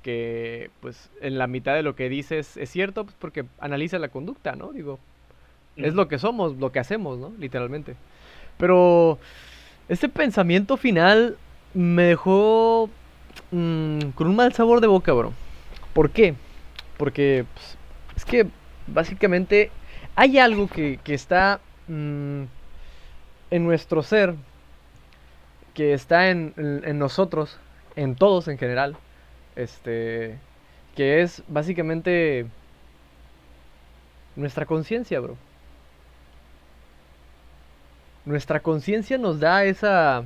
que pues en la mitad de lo que dices es cierto, pues porque analiza la conducta, ¿no? Digo, es lo que somos, lo que hacemos, ¿no? Literalmente. Pero este pensamiento final me dejó mm, con un mal sabor de boca, bro. ¿Por qué? Porque pues, es que básicamente hay algo que, está mm, en nuestro ser, que está en, nosotros, en todos en general, este, que es básicamente nuestra conciencia, bro. Nuestra conciencia nos da esa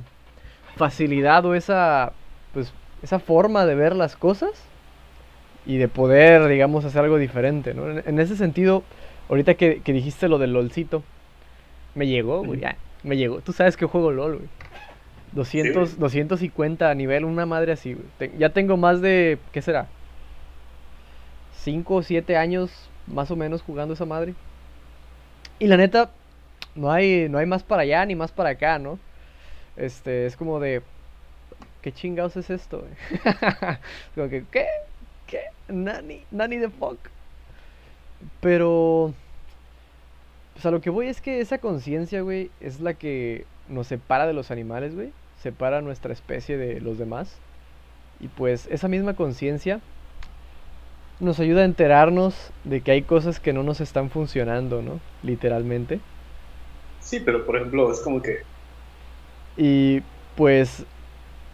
facilidad o esa, pues, esa forma de ver las cosas y de poder, digamos, hacer algo diferente, ¿no? En, ese sentido, ahorita que, dijiste lo del LOLcito, me llegó, güey, ya, me llegó. Tú sabes que juego LOL, güey. 200, 250 a nivel, una madre así, güey. ya tengo más de, ¿qué será? 5 o 7 años más o menos jugando esa madre. Y la neta, no hay, no hay más para allá ni más para acá, ¿no? Este, es como de, ¿qué chingados es esto? [laughs] como que, ¿qué? Nani, nani the fuck. Pero, pues a lo que voy es que esa conciencia, güey, es la que nos separa de los animales, güey. Separa nuestra especie de los demás. Y pues esa misma conciencia nos ayuda a enterarnos de que hay cosas que no nos están funcionando, ¿no? Literalmente. Sí, pero por ejemplo, es como que... Y pues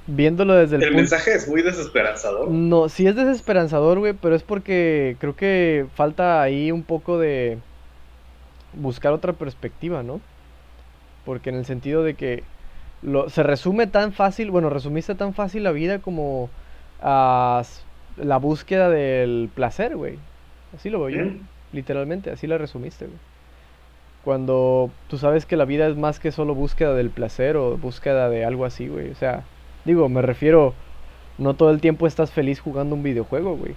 viéndolo desde el... El mensaje es muy desesperanzador. No, sí es desesperanzador, güey, pero es porque creo que falta ahí un poco de buscar otra perspectiva, ¿no? Porque en el sentido de que lo, se resume tan fácil, bueno, resumiste tan fácil la vida como a la búsqueda del placer, güey. Así lo veo yo, literalmente, así la resumiste, güey. Cuando tú sabes que la vida es más que solo búsqueda del placer o búsqueda de algo así, güey. O sea, digo, me refiero, no todo el tiempo estás feliz jugando un videojuego, güey.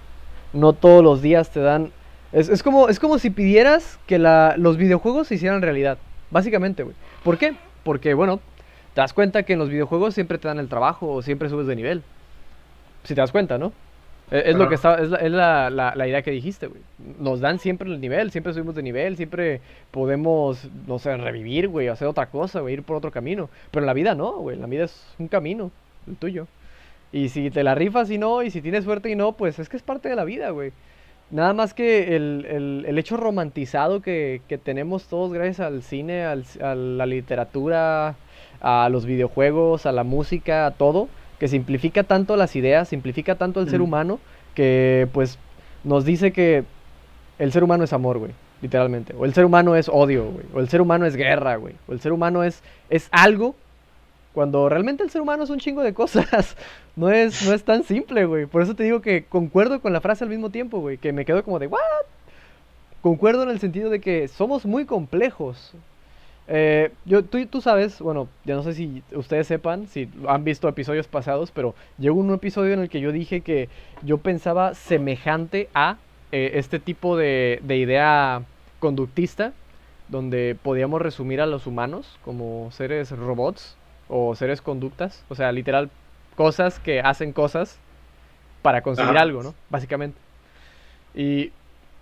No todos los días te dan... Es, es como, es como si pidieras que la, los videojuegos se hicieran realidad, básicamente, güey. ¿Por qué? Porque, bueno, te das cuenta que en los videojuegos siempre te dan el trabajo o siempre subes de nivel. Si te das cuenta, ¿no? Eh, es, lo que está, es, la, la, idea que dijiste, güey. Nos dan siempre el nivel, siempre subimos de nivel, siempre podemos, no sé, revivir, güey, hacer otra cosa, güey, ir por otro camino. Pero en la vida no, güey, la vida es un camino, el tuyo. Y si te la rifas y no, y si tienes suerte y no, pues es que es parte de la vida, güey. Nada más que el, el, hecho romantizado que, que, tenemos todos gracias al cine, al, a la literatura, a los videojuegos, a la música, a todo que simplifica tanto las ideas, simplifica tanto el ser humano, que pues nos dice que el ser humano es amor, güey, literalmente. O el ser humano es odio, güey. O el ser humano es guerra, güey. O el ser humano es, es algo cuando realmente el ser humano es un chingo de cosas. [laughs] No es, no es tan simple, güey. Por eso te digo que concuerdo con la frase al mismo tiempo, güey. Que me quedo como de, ¿what? Concuerdo en el sentido de que somos muy complejos. Eh, yo, tú, tú sabes, bueno, ya no sé si ustedes sepan, si han visto episodios pasados, pero llegó un episodio en el que yo dije que yo pensaba semejante a eh, este tipo de, de idea conductista, donde podíamos resumir a los humanos como seres robots o seres conductas, o sea, literal, cosas que hacen cosas para conseguir algo, ¿no? Básicamente. Y,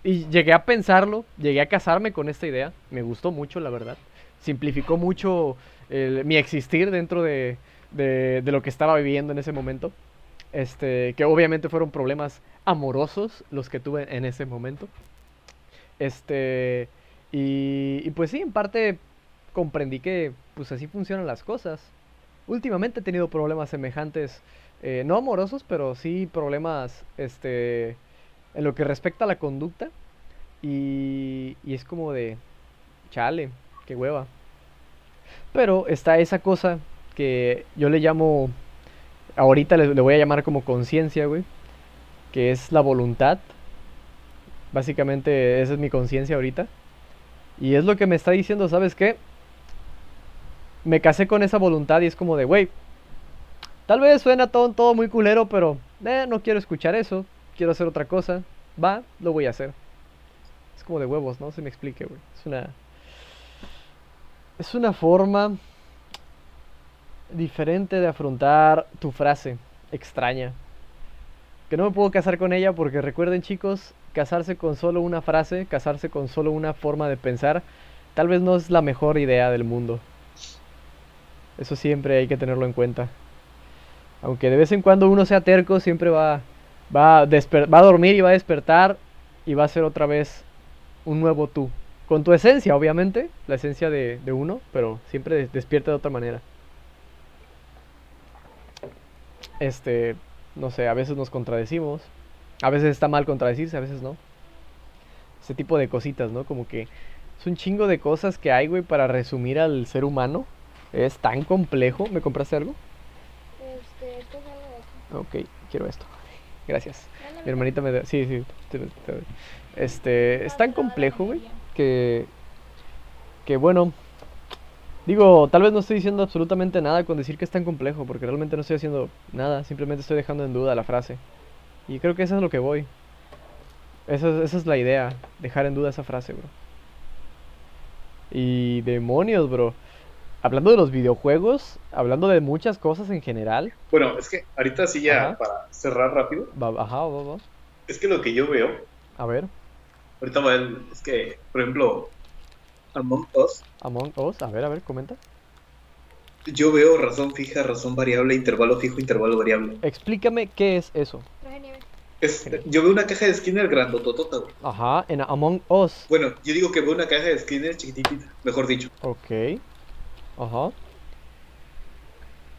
y llegué a pensarlo, llegué a casarme con esta idea, me gustó mucho, la verdad simplificó mucho mi existir dentro de, lo que estaba viviendo en ese momento. Este, que obviamente fueron problemas amorosos los que tuve en ese momento. Este, y, pues sí, en parte comprendí que pues así funcionan las cosas. Últimamente he tenido problemas semejantes, eh, no amorosos, pero sí problemas este, en lo que respecta a la conducta. Y, y es como de, chale, qué hueva. Pero está esa cosa que yo le llamo, ahorita le, voy a llamar como conciencia, güey, que es la voluntad. Básicamente esa es mi conciencia ahorita. Y es lo que me está diciendo, ¿sabes qué? Me casé con esa voluntad y es como de, güey, tal vez suena todo, muy culero, pero eh, no quiero escuchar eso, quiero hacer otra cosa. Va, lo voy a hacer. Es como de huevos, ¿no? Se me explique, güey. Es una, es una forma diferente de afrontar tu frase extraña. Que no me puedo casar con ella porque recuerden chicos, casarse con solo una frase, casarse con solo una forma de pensar, tal vez no es la mejor idea del mundo. Eso siempre hay que tenerlo en cuenta. Aunque de vez en cuando uno sea terco, siempre va, va, a, va a dormir y va a despertar y va a ser otra vez un nuevo tú con tu esencia, obviamente, la esencia de, uno, pero siempre despierta de otra manera. Este, no sé, a veces nos contradecimos, a veces está mal contradecirse, a veces no. Ese tipo de cositas, ¿no? Como que es un chingo de cosas que hay, güey, para resumir al ser humano. Es tan complejo. ¿Me compraste algo? Este, esto de aquí. Ok, quiero esto. Gracias. Dale, Mi hermanita me da... Sí, sí. te-. Este, es tan complejo, güey, que... Que bueno... Digo, tal vez no estoy diciendo absolutamente nada con decir que es tan complejo, porque realmente no estoy haciendo nada, simplemente estoy dejando en duda la frase. Y creo que eso es lo que voy. Esa es, esa es la idea, dejar en duda esa frase, bro. Y demonios, bro. Hablando de los videojuegos, hablando de muchas cosas en general. Bueno, es que ahorita sí ya, Ajá. para cerrar rápido, Va, ajá, va, va. es que lo que yo veo, A ver, ahorita va el- es que, por ejemplo, Among Us, Among Us, a ver, a ver, comenta. yo veo razón fija, razón variable, intervalo fijo, intervalo variable. Explícame qué es eso. Es, yo veo una caja de Skinner grandototota, güey. Ajá, en Among Us. Bueno, yo digo que veo una caja de Skinner chiquitita, mejor dicho. Ok. Ajá.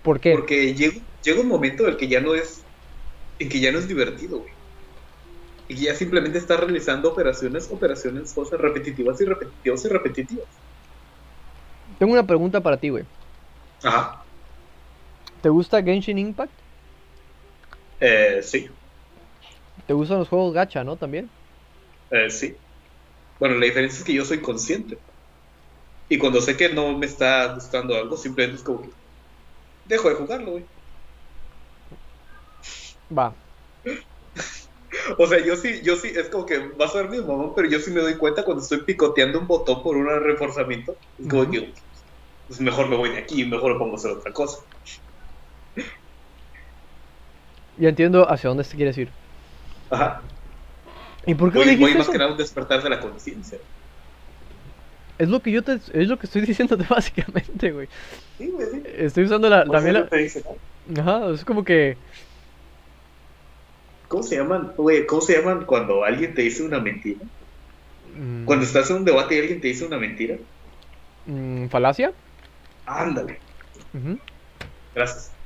¿Por qué? Porque llega, llega un momento en el que ya no es, en que ya no es divertido, güey. Y que ya simplemente está realizando operaciones, operaciones, cosas repetitivas y repetitivas y repetitivas. Tengo una pregunta para ti, güey. Ajá. ¿Te gusta Genshin Impact? Eh, sí, ¿Te gustan los juegos gacha, no? También. eh, sí. Bueno, la diferencia es que yo soy consciente. Y cuando sé que no me está gustando algo, simplemente es como que dejo de jugarlo, güey. Va. [laughs] O sea, yo sí, yo sí, es como que va a ser mi mamón, pero yo sí me doy cuenta cuando estoy picoteando un botón por un reforzamiento. Es como que, pues mejor me voy de aquí, mejor me pongo a hacer otra cosa. [laughs] Ya entiendo hacia dónde te quieres ir. Ajá. ¿Y por qué Voy, voy más que nada a un despertar de la conciencia. Es lo que yo te, es lo que estoy [laughs] diciéndote básicamente, güey. Sí, güey, sí. Estoy usando la, también eso la, te dice, ¿no? ajá, es como que, ¿Cómo se llaman? Güey, ¿cómo se llaman cuando alguien te dice una mentira? mm, Cuando estás en un debate y alguien te dice una mentira. mm, falacia. Ándale. Gracias.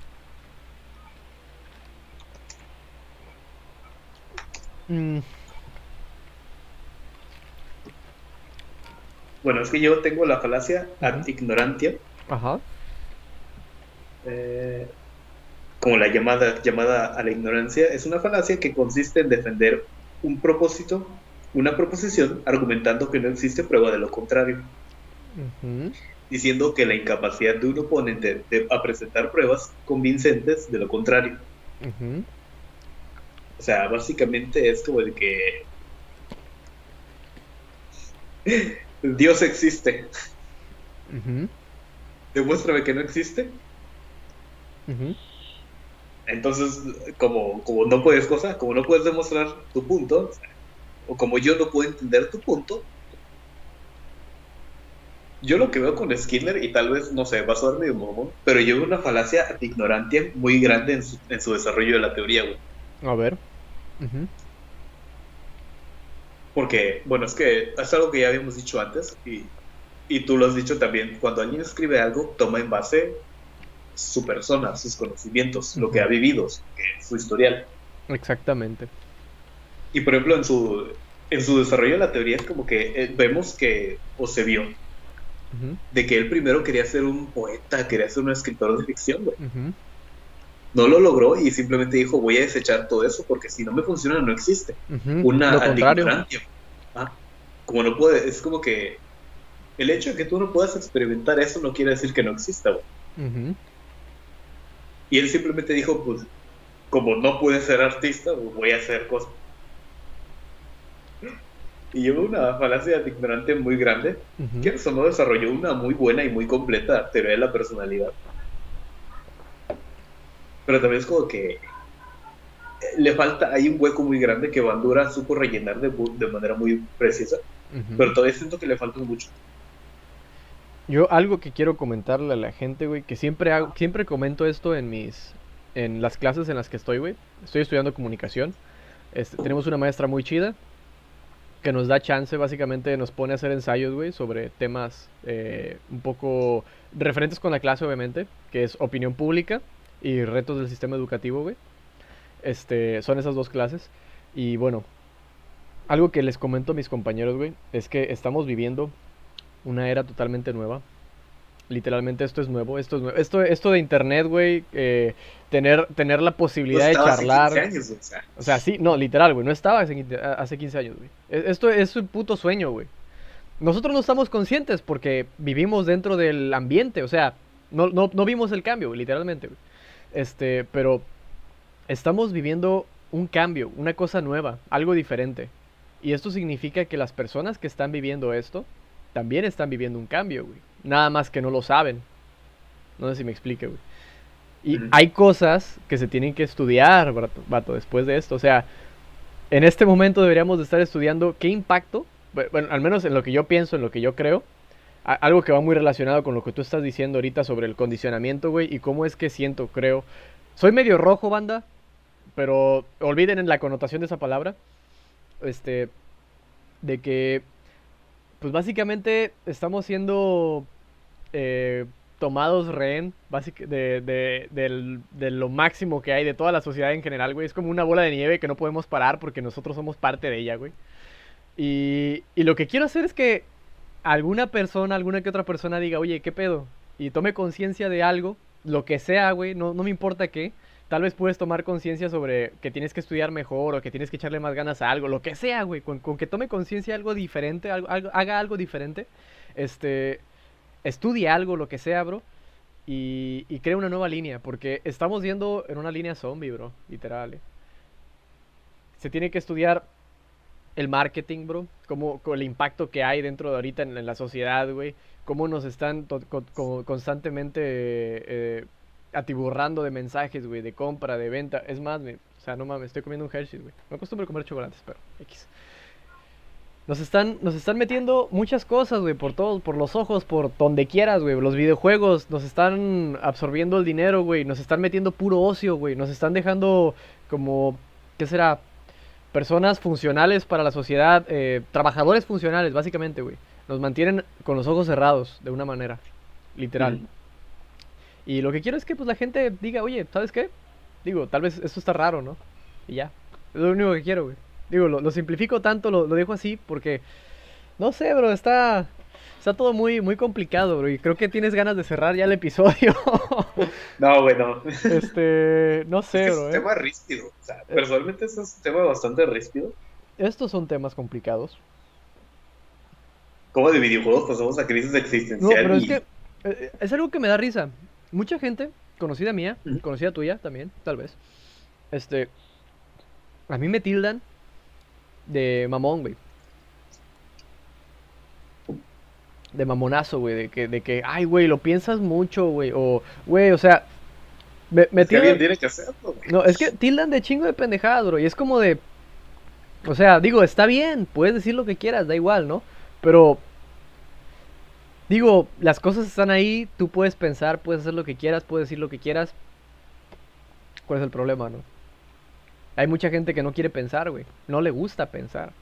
Mm, Bueno, es que yo tengo la falacia ad ignorantia, Ajá. eh, como la llamada, llamada a la ignorancia, es una falacia que consiste en defender un propósito, una proposición, argumentando que no existe prueba de lo contrario, Ujú. diciendo que la incapacidad de un oponente de, a presentar pruebas convincentes de lo contrario. Ujú. O sea, básicamente es como de que Dios existe. Demuéstrame que no existe. Entonces, como, como no puedes cosa, como no puedes demostrar tu punto, o como yo no puedo entender tu punto, yo lo que veo con Skinner, y tal vez, no sé, va a sonar medio mamón, pero yo veo una falacia de ignorancia muy grande en su, en su desarrollo de la teoría, güey. A ver. Ujú. Porque, bueno, es que es algo que ya habíamos dicho antes, y, y tú lo has dicho también, cuando alguien escribe algo, toma en base su persona, sus conocimientos, lo que ha vivido, su, historial. Exactamente. Y por ejemplo, en su, en su desarrollo de la teoría es como que eh, vemos que, o se vio, de que él primero quería ser un poeta, quería ser un escritor de ficción, güey. No lo logró y simplemente dijo, voy a desechar todo eso porque si no me funciona no existe. Una ignorancia. Ah, como no puede, es como que el hecho de que tú no puedas experimentar eso no quiere decir que no exista. Ujú. Y él simplemente dijo, pues, como no puede ser artista, pues, voy a hacer cosas. Y lleva una falacia de ignorante muy grande, Ujú. que eso no desarrolló una muy buena y muy completa teoría de la personalidad. Pero también es como que eh, le falta, hay un hueco muy grande que Bandura supo rellenar de, de manera muy precisa, pero todavía siento que le falta mucho. Yo algo que quiero comentarle a la gente, güey, que siempre hago, siempre comento esto en mis, en las clases en las que estoy, güey. Estoy estudiando comunicación. Este, tenemos una maestra muy chida que nos da chance, básicamente nos pone a hacer ensayos, güey, sobre temas eh, un poco referentes con la clase, obviamente, que es opinión pública y retos del sistema educativo, güey. Este, son esas dos clases. Y bueno, algo que les comento a mis compañeros, güey, es que estamos viviendo una era totalmente nueva Literalmente esto es nuevo, esto es nuevo. Esto, esto de internet, güey, eh, tener, tener la posibilidad de charlar. Hace 15 años, o, sea. o sea, sí, no, literal, güey, no estaba hace, hace 15 años, güey. E, esto es un puto sueño, güey. Nosotros no estamos conscientes porque vivimos dentro del ambiente, o sea, no, no, no vimos el cambio, literalmente, güey. Este, pero estamos viviendo un cambio, una cosa nueva, algo diferente. Y esto significa que las personas que están viviendo esto también están viviendo un cambio, güey. Nada más que no lo saben. No sé si me explique, güey. Y hay cosas que se tienen que estudiar, vato, después de esto. O sea, en este momento deberíamos de estar estudiando qué impacto, bueno, al menos en lo que yo pienso, en lo que yo creo, algo que va muy relacionado con lo que tú estás diciendo ahorita sobre el condicionamiento, güey, y cómo es que siento, creo. Soy medio rojo, banda, pero olviden la connotación de esa palabra. Este, de que, pues básicamente estamos siendo eh, tomados rehén de, de, de, lo máximo que hay de toda la sociedad en general, güey. Es como una bola de nieve que no podemos parar porque nosotros somos parte de ella, güey. Y, y lo que quiero hacer es que alguna persona, alguna que otra persona diga, oye, ¿qué pedo? Y tome conciencia de algo, lo que sea, güey, no, no me importa qué. Tal vez puedes tomar conciencia sobre que tienes que estudiar mejor o que tienes que echarle más ganas a algo, lo que sea, güey. Con, que tome conciencia de algo diferente, algo, haga algo diferente, este, estudie algo, lo que sea, bro. Y, y crea una nueva línea, porque estamos yendo en una línea zombie, bro, literal. Eh. Se tiene que estudiar el marketing, bro, como el impacto que hay dentro de ahorita en, la sociedad, güey, cómo nos están constantemente eh, atiburrando de mensajes, güey, de compra, de venta. Es más, o sea, no mames, estoy comiendo un Hershey, güey. No acostumbro a comer chocolates, pero X. Nos están, nos están metiendo muchas cosas, güey, por todos, por los ojos, por donde quieras, güey. Los videojuegos nos están absorbiendo el dinero, güey. Nos están metiendo puro ocio, güey. Nos están dejando como, ¿qué será? Personas funcionales para la sociedad, eh, trabajadores funcionales, básicamente, güey. Nos mantienen con los ojos cerrados, de una manera, literal. Y lo que quiero es que pues la gente diga, oye, ¿sabes qué? Digo, tal vez esto está raro, ¿no? Y ya. Es lo único que quiero, güey. Digo, lo, simplifico tanto, lo, lo dejo así, porque, no sé, bro, está, Está todo muy, muy complicado, bro. Y creo que tienes ganas de cerrar ya el episodio. [laughs] no, bueno. Este, no sé, es bro. Es un ¿eh? tema ríspido. O sea, personalmente es un tema bastante ríspido. Estos son temas complicados. ¿Cómo de videojuegos pasamos a crisis existencial? No, pero es que eh, es algo que me da risa. Mucha gente, conocida mía, conocida tuya también, tal vez. Este, a mí me tildan de mamón, güey. De mamonazo, güey, de que, de que, ay, güey, lo piensas mucho, güey, o, güey, o sea, me, me tildan... tiene que hacerlo, No, es que tildan de chingo de pendejada, bro, y es como de, o sea, digo, está bien, puedes decir lo que quieras, da igual, ¿no? Pero, digo, las cosas están ahí, tú puedes pensar, puedes hacer lo que quieras, puedes decir lo que quieras. ¿Cuál es el problema, no? Hay mucha gente que no quiere pensar, güey, no le gusta pensar.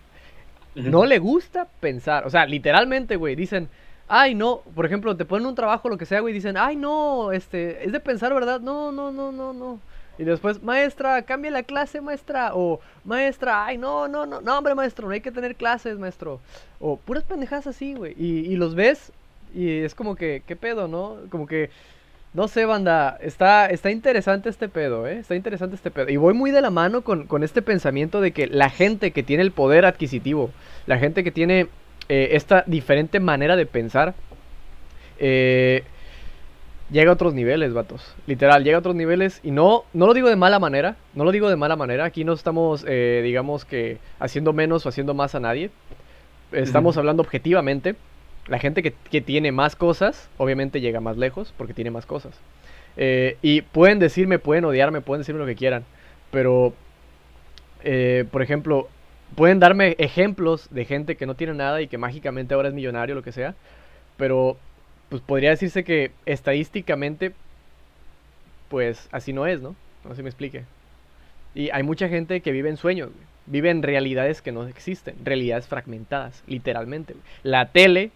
No le gusta pensar. O sea, literalmente, güey, dicen, ay, no, por ejemplo, te ponen un trabajo, lo que sea, güey, dicen, ay, no, este, es de pensar, ¿verdad? No, no, no, no, no. Y después, maestra, cambia la clase, maestra. O, maestra, ay, no, no, no, no, hombre, maestro, no hay que tener clases, maestro. O, puras pendejas así, güey. Y, y los ves y es como que, ¿qué pedo, no? Como que no sé, banda, está, está interesante este pedo, ¿eh? Está interesante este pedo. Y voy muy de la mano con, este pensamiento de que la gente que tiene el poder adquisitivo, la gente que tiene eh, esta diferente manera de pensar, eh, llega a otros niveles, vatos. Literal, llega a otros niveles y no, no lo digo de mala manera, no lo digo de mala manera. Aquí no estamos, eh, digamos que, haciendo menos o haciendo más a nadie. Estamos hablando objetivamente la gente que, tiene más cosas, obviamente llega más lejos porque tiene más cosas. Eh, y pueden decirme, pueden odiarme, pueden decirme lo que quieran, pero, eh, por ejemplo, pueden darme ejemplos de gente que no tiene nada y que mágicamente ahora es millonario, lo que sea, pero pues podría decirse que estadísticamente, pues así no es, ¿no? No si me explique. Y hay mucha gente que vive en sueños, vive en realidades que no existen, realidades fragmentadas, literalmente. La tele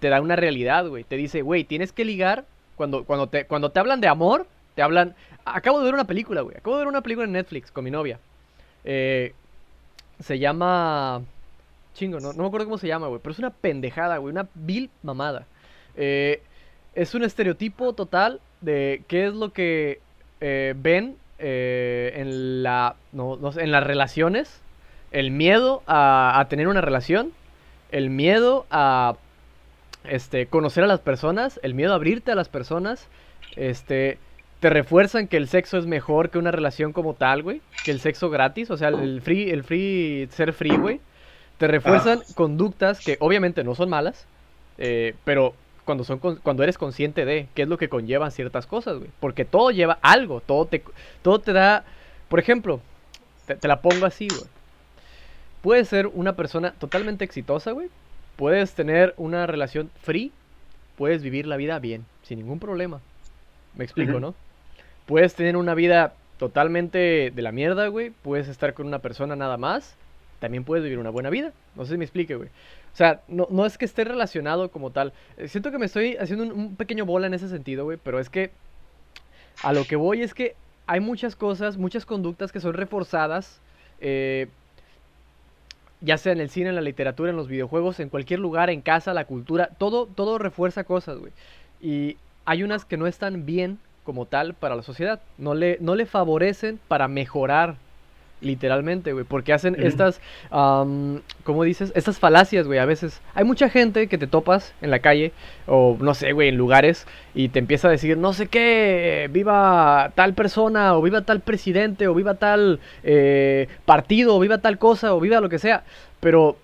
te da una realidad, güey. Te dice, güey, tienes que ligar. Cuando, cuando, te, cuando te hablan de amor, te hablan. Acabo de ver una película, güey. Acabo de ver una película en Netflix con mi novia. Eh, se llama. Chingo, no, no me acuerdo cómo se llama, güey. Pero es una pendejada, güey. Una vil mamada. Eh, es un estereotipo total de qué es lo que eh, ven en, la, no, en las relaciones, el miedo a, a, tener una relación, el miedo a este, conocer a las personas, el miedo a abrirte a las personas, este, te refuerzan que el sexo es mejor que una relación como tal, güey, que el sexo gratis, o sea, el free, el free, ser free, güey, te refuerzan ah. conductas que obviamente no son malas, eh, pero cuando, son, cuando eres consciente de qué es lo que conllevan ciertas cosas, güey. Porque todo lleva algo, todo te, todo te da... Por ejemplo, te, la pongo así, güey. Puedes ser una persona totalmente exitosa, güey. Puedes tener una relación free. Puedes vivir la vida bien, sin ningún problema. Me explico, ¿no? Puedes tener una vida totalmente de la mierda, güey. Puedes estar con una persona nada más. También puedes vivir una buena vida. No sé si me explique, güey. O sea, no, es que esté relacionado como tal. Eh, siento que me estoy haciendo un, pequeño bola en ese sentido, güey, pero es que a lo que voy es que hay muchas cosas, muchas conductas que son reforzadas, eh, ya sea en el cine, en la literatura, en los videojuegos, en cualquier lugar, en casa, la cultura, todo, todo refuerza cosas, güey. Y hay unas que no están bien como tal para la sociedad, no le, no le favorecen para mejorar Literalmente, güey, porque hacen estas, ¿cómo dices? Estas falacias, güey, a veces. Hay mucha gente que te topas en la calle, o no sé, güey, en lugares, y te empieza a decir, no sé qué, viva tal persona, o viva tal presidente, o viva tal eh, partido, o viva tal cosa, o viva lo que sea. Pero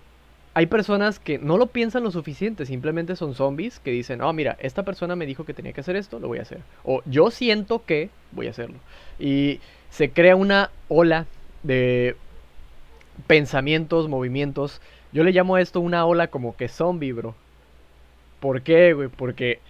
hay personas que no lo piensan lo suficiente, simplemente son zombies que dicen, oh, mira, esta persona me dijo que tenía que hacer esto, lo voy a hacer. O yo siento que voy a hacerlo. Y se crea una ola de pensamientos, movimientos. Yo le llamo a esto una ola como que zombie, bro. ¿Por qué, güey? Porque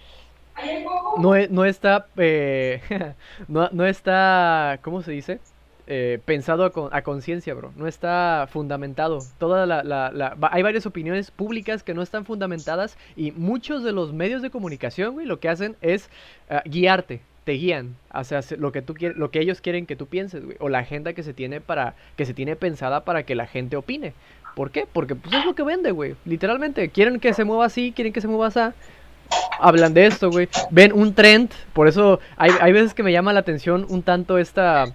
no, no está, eh, [laughs] no, no, está, ¿cómo se dice? Eh, pensado a, conciencia, bro. No está fundamentado. Toda la, la, hay varias opiniones públicas que no están fundamentadas y muchos de los medios de comunicación, güey, lo que hacen es ah, guiarte te guían hacia lo que tú quieres, lo que ellos quieren que tú pienses, güey, o la agenda que se tiene para que se tiene pensada para que la gente opine. ¿Por qué? Porque pues es lo que vende, güey. Literalmente quieren que se mueva así, quieren que se mueva así. Hablan de esto, güey. Ven un trend, por eso hay, hay veces que me llama la atención un tanto esta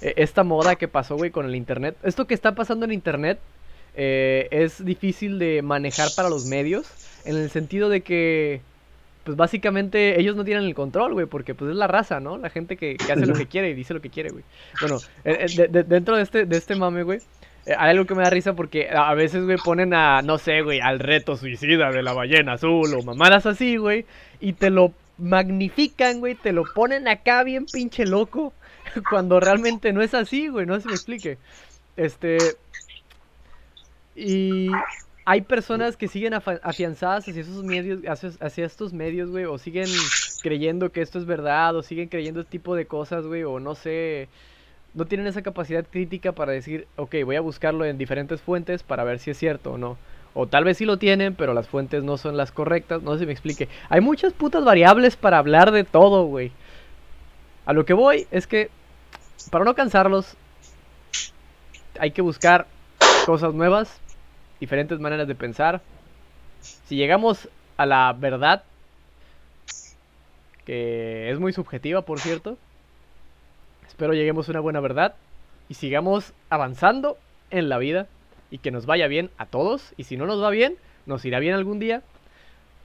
e, esta moda que pasó, güey, con el internet. Esto que está pasando en internet eh, es difícil de manejar para los medios en el sentido de que pues básicamente ellos no tienen el control, güey, porque pues es la raza, ¿no? La gente que, hace lo que [laughs] quiere y dice lo que quiere, güey. Bueno, eh, eh, dentro de este, de este mame, güey, eh, hay algo que me da risa porque a veces, güey, ponen a, no sé, güey, al reto suicida de la ballena azul o mamadas así, güey, y te lo magnifican, güey, te lo ponen acá bien pinche loco, [laughs] cuando realmente no es así, güey, no se me explique. Este... Y hay personas que siguen afianzadas hacia esos medios, hacia, estos medios, güey, o siguen creyendo que esto es verdad, o siguen creyendo este tipo de cosas, güey, o no sé, no tienen esa capacidad crítica para decir, ok, voy a buscarlo en diferentes fuentes para ver si es cierto o no. O tal vez sí lo tienen, pero las fuentes no son las correctas, no sé si me explique. Hay muchas putas variables para hablar de todo, güey. A lo que voy es que, para no cansarlos, hay que buscar cosas nuevas, diferentes maneras de pensar. Si llegamos a la verdad, que es muy subjetiva, por cierto, espero lleguemos a una buena verdad y sigamos avanzando en la vida y que nos vaya bien a todos. Y si no nos va bien, nos irá bien algún día.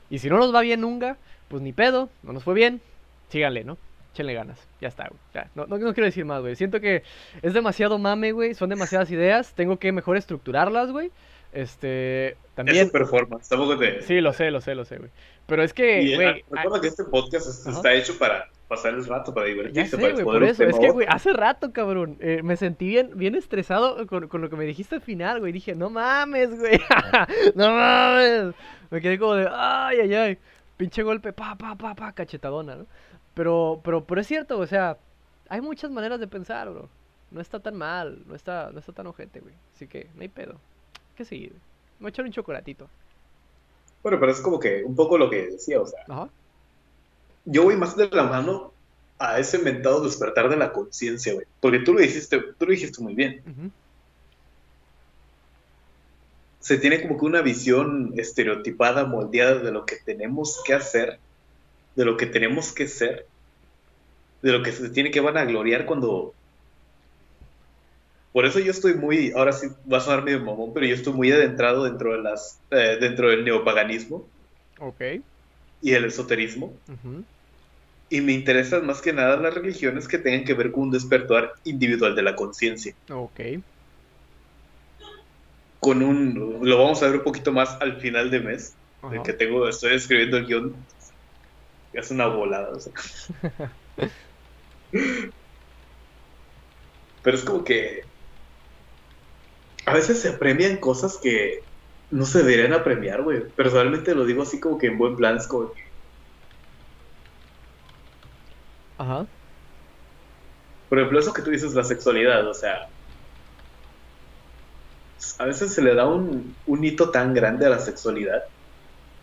Y si no nos va bien nunca, pues ni pedo, no nos fue bien, síganle, ¿no? Échenle ganas, ya está, no, no, quiero decir más, güey. Siento que es demasiado mame, güey. Son demasiadas ideas. Tengo que mejor estructurarlas, güey. Este, también... Es performance, tampoco te... Sí, lo sé, lo sé, lo sé, güey. Pero es que, güey... Ah, recuerda que este podcast está hecho para pasar el rato, para divertirse, sé, güey, por eso. Es que, güey, hace rato, cabrón, eh, me sentí bien, bien estresado con, con, lo que me dijiste al final, güey. Dije, no mames, güey. [laughs] no mames. Me quedé como de, ay, ay, ay. Pinche golpe, pa, pa, pa, pa, cachetadona, ¿no? Pero, pero, pero es cierto, o sea, hay muchas maneras de pensar, bro. No está tan mal, no está, no está tan ojete, güey. Así que, no hay pedo que seguir. Me voy a echar un chocolatito. Bueno, pero es como que un poco lo que decía, o sea. Yo voy más de la mano a ese mentado despertar de la conciencia, güey. Porque tú lo dijiste, tú lo dijiste muy bien. Se tiene como que una visión estereotipada, moldeada de lo que tenemos que hacer de lo que tenemos que ser, de lo que se tiene que van a gloriar cuando... Por eso yo estoy muy, ahora sí va a sonar medio mamón, pero yo estoy muy adentrado dentro de las, eh, dentro del neopaganismo. Ok. Y el esoterismo. Y me interesan más que nada las religiones que tengan que ver con un despertar individual de la conciencia. Ok. Con un, lo vamos a ver un poquito más al final de mes, que tengo, estoy escribiendo el guion. Es una volada. [laughs] Pero es como que a veces se premian cosas que no se deberían apremiar, güey. Personalmente lo digo así como que en buen plan, es como que Ajá. Por ejemplo, eso que tú dices, la sexualidad, o sea, a veces se le da un, hito tan grande a la sexualidad.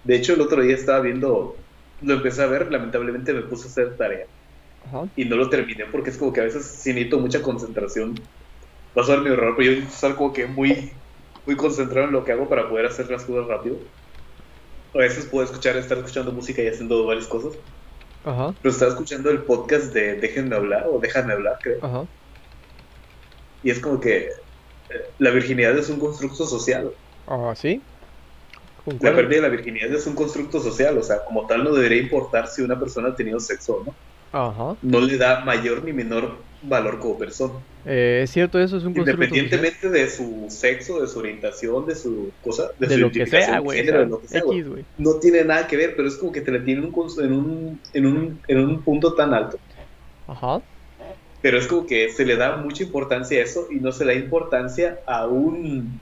De hecho, el otro día estaba viendo, lo empecé a ver, lamentablemente me puse a hacer tarea. Ajá. Y no lo terminé porque es como que a veces sí necesito mucha concentración. Va a ser mi error, pero yo estar como que muy, muy concentrado en lo que hago para poder hacer las cosas rápido. A veces puedo escuchar, estar escuchando música y haciendo varias cosas. Ajá. Pero estaba escuchando el podcast de Déjenme hablar, o Déjame hablar, creo. Ajá. Y es como que eh, la virginidad es un constructo social. Ah, ¿sí? La pérdida de la virginidad es un constructo social, o sea, como tal no debería importar si una persona ha tenido sexo o no. Ajá. No le da mayor ni menor valor como persona. Eh, es cierto, eso es un Independientemente de su sexo, de su orientación, de su cosa, de, su lo que sea, güey. No tiene nada que ver, pero es como que te le tienen en, un, en, un, en un punto tan alto. Ajá. Pero es como que se le da mucha importancia a eso y no se le da importancia a un.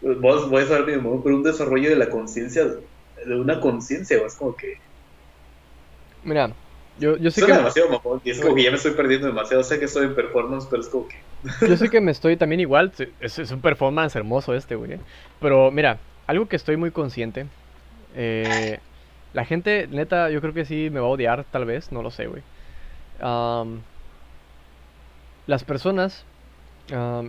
Vos voy a saber mi pero un desarrollo de la conciencia, de una conciencia, es como que. Mira, yo, yo sé que. demasiado y es como que ya me estoy perdiendo demasiado. Sé que estoy en performance, pero es como que. yo sé que [laughs] me estoy también igual. Es, es un performance hermoso este, güey. Pero mira, algo que estoy muy consciente. Eh, la gente, neta, yo creo que sí me va a odiar, tal vez. No lo sé, güey. las personas.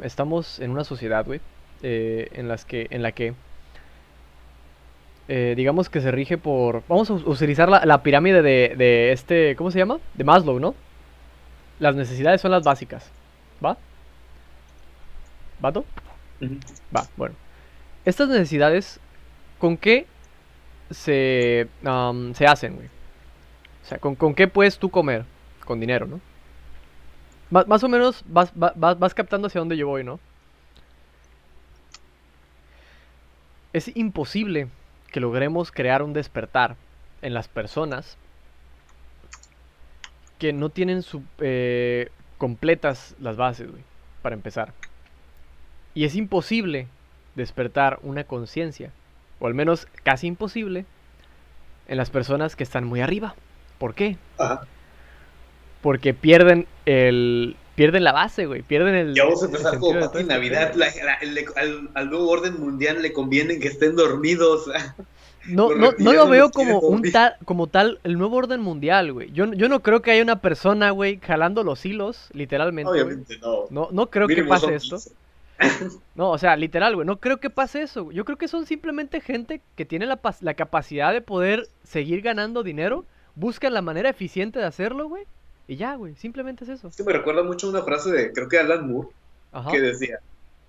estamos en una sociedad, güey. Eh, en, las que, en la que eh, digamos que se rige por... Vamos a utilizar la, pirámide de, este... ¿Cómo se llama? De Maslow, ¿no? Las necesidades son las básicas. ¿Va? ¿Vato? Va, bueno. Estas necesidades, ¿con qué se, se hacen, güey? O sea, ¿con, qué puedes tú comer? Con dinero, ¿no? Más, o menos vas, vas, vas captando hacia dónde yo voy, ¿no? Es imposible que logremos crear un despertar en las personas que no tienen su, eh, completas las bases, güey, para empezar. Y es imposible despertar una conciencia, o al menos casi imposible, en las personas que están muy arriba. ¿Por qué? Porque pierden el, pierden la base, güey. Pierden el. Ya vamos a empezar como Pati Navidad. al, nuevo orden mundial le conviene que estén dormidos. No, no, no lo veo como un tal, como tal el nuevo orden mundial, güey. Yo, yo no creo que haya una persona, güey, jalando los hilos, literalmente. Obviamente no. no. No creo que pase esto. [laughs] No, o sea, literal, güey, no creo que pase eso. Yo creo que son simplemente gente que tiene la, la capacidad de poder seguir ganando dinero, buscan la manera eficiente de hacerlo, güey, y ya, güey, simplemente es eso. Es que me recuerda mucho una frase de, creo que Alan Moore, que decía,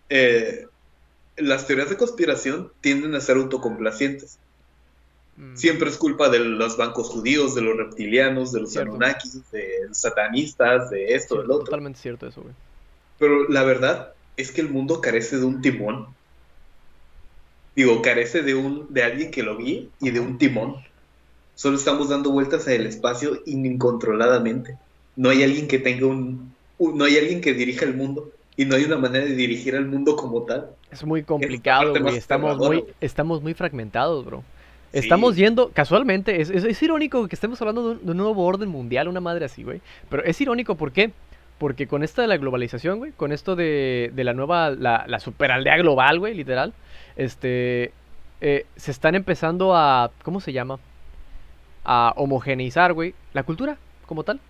eh, las teorías de conspiración tienden a ser autocomplacientes. Mm. Siempre es culpa de los bancos judíos, de los reptilianos, de los Anunnakis, de los satanistas, de esto, del otro. Totalmente cierto eso, güey. Pero la verdad es que el mundo carece de un timón. Digo, carece de un de alguien que lo guíe y de un timón. Solo estamos dando vueltas en el espacio incontroladamente no hay alguien que tenga un, no hay alguien que dirija el mundo y no hay una manera de dirigir al mundo como tal. Es muy complicado, güey. Estamos muy, estamos muy fragmentados, bro. Estamos yendo, casualmente, es, es, irónico que estemos hablando de un, nuevo orden mundial, una madre así, güey. Pero es irónico, ¿por qué? Porque con esta de la globalización, güey, con esto de, de la nueva, la, la superaldea global, güey, literal, este, eh, se están empezando a, ¿cómo se llama? A homogeneizar, güey, la cultura como tal.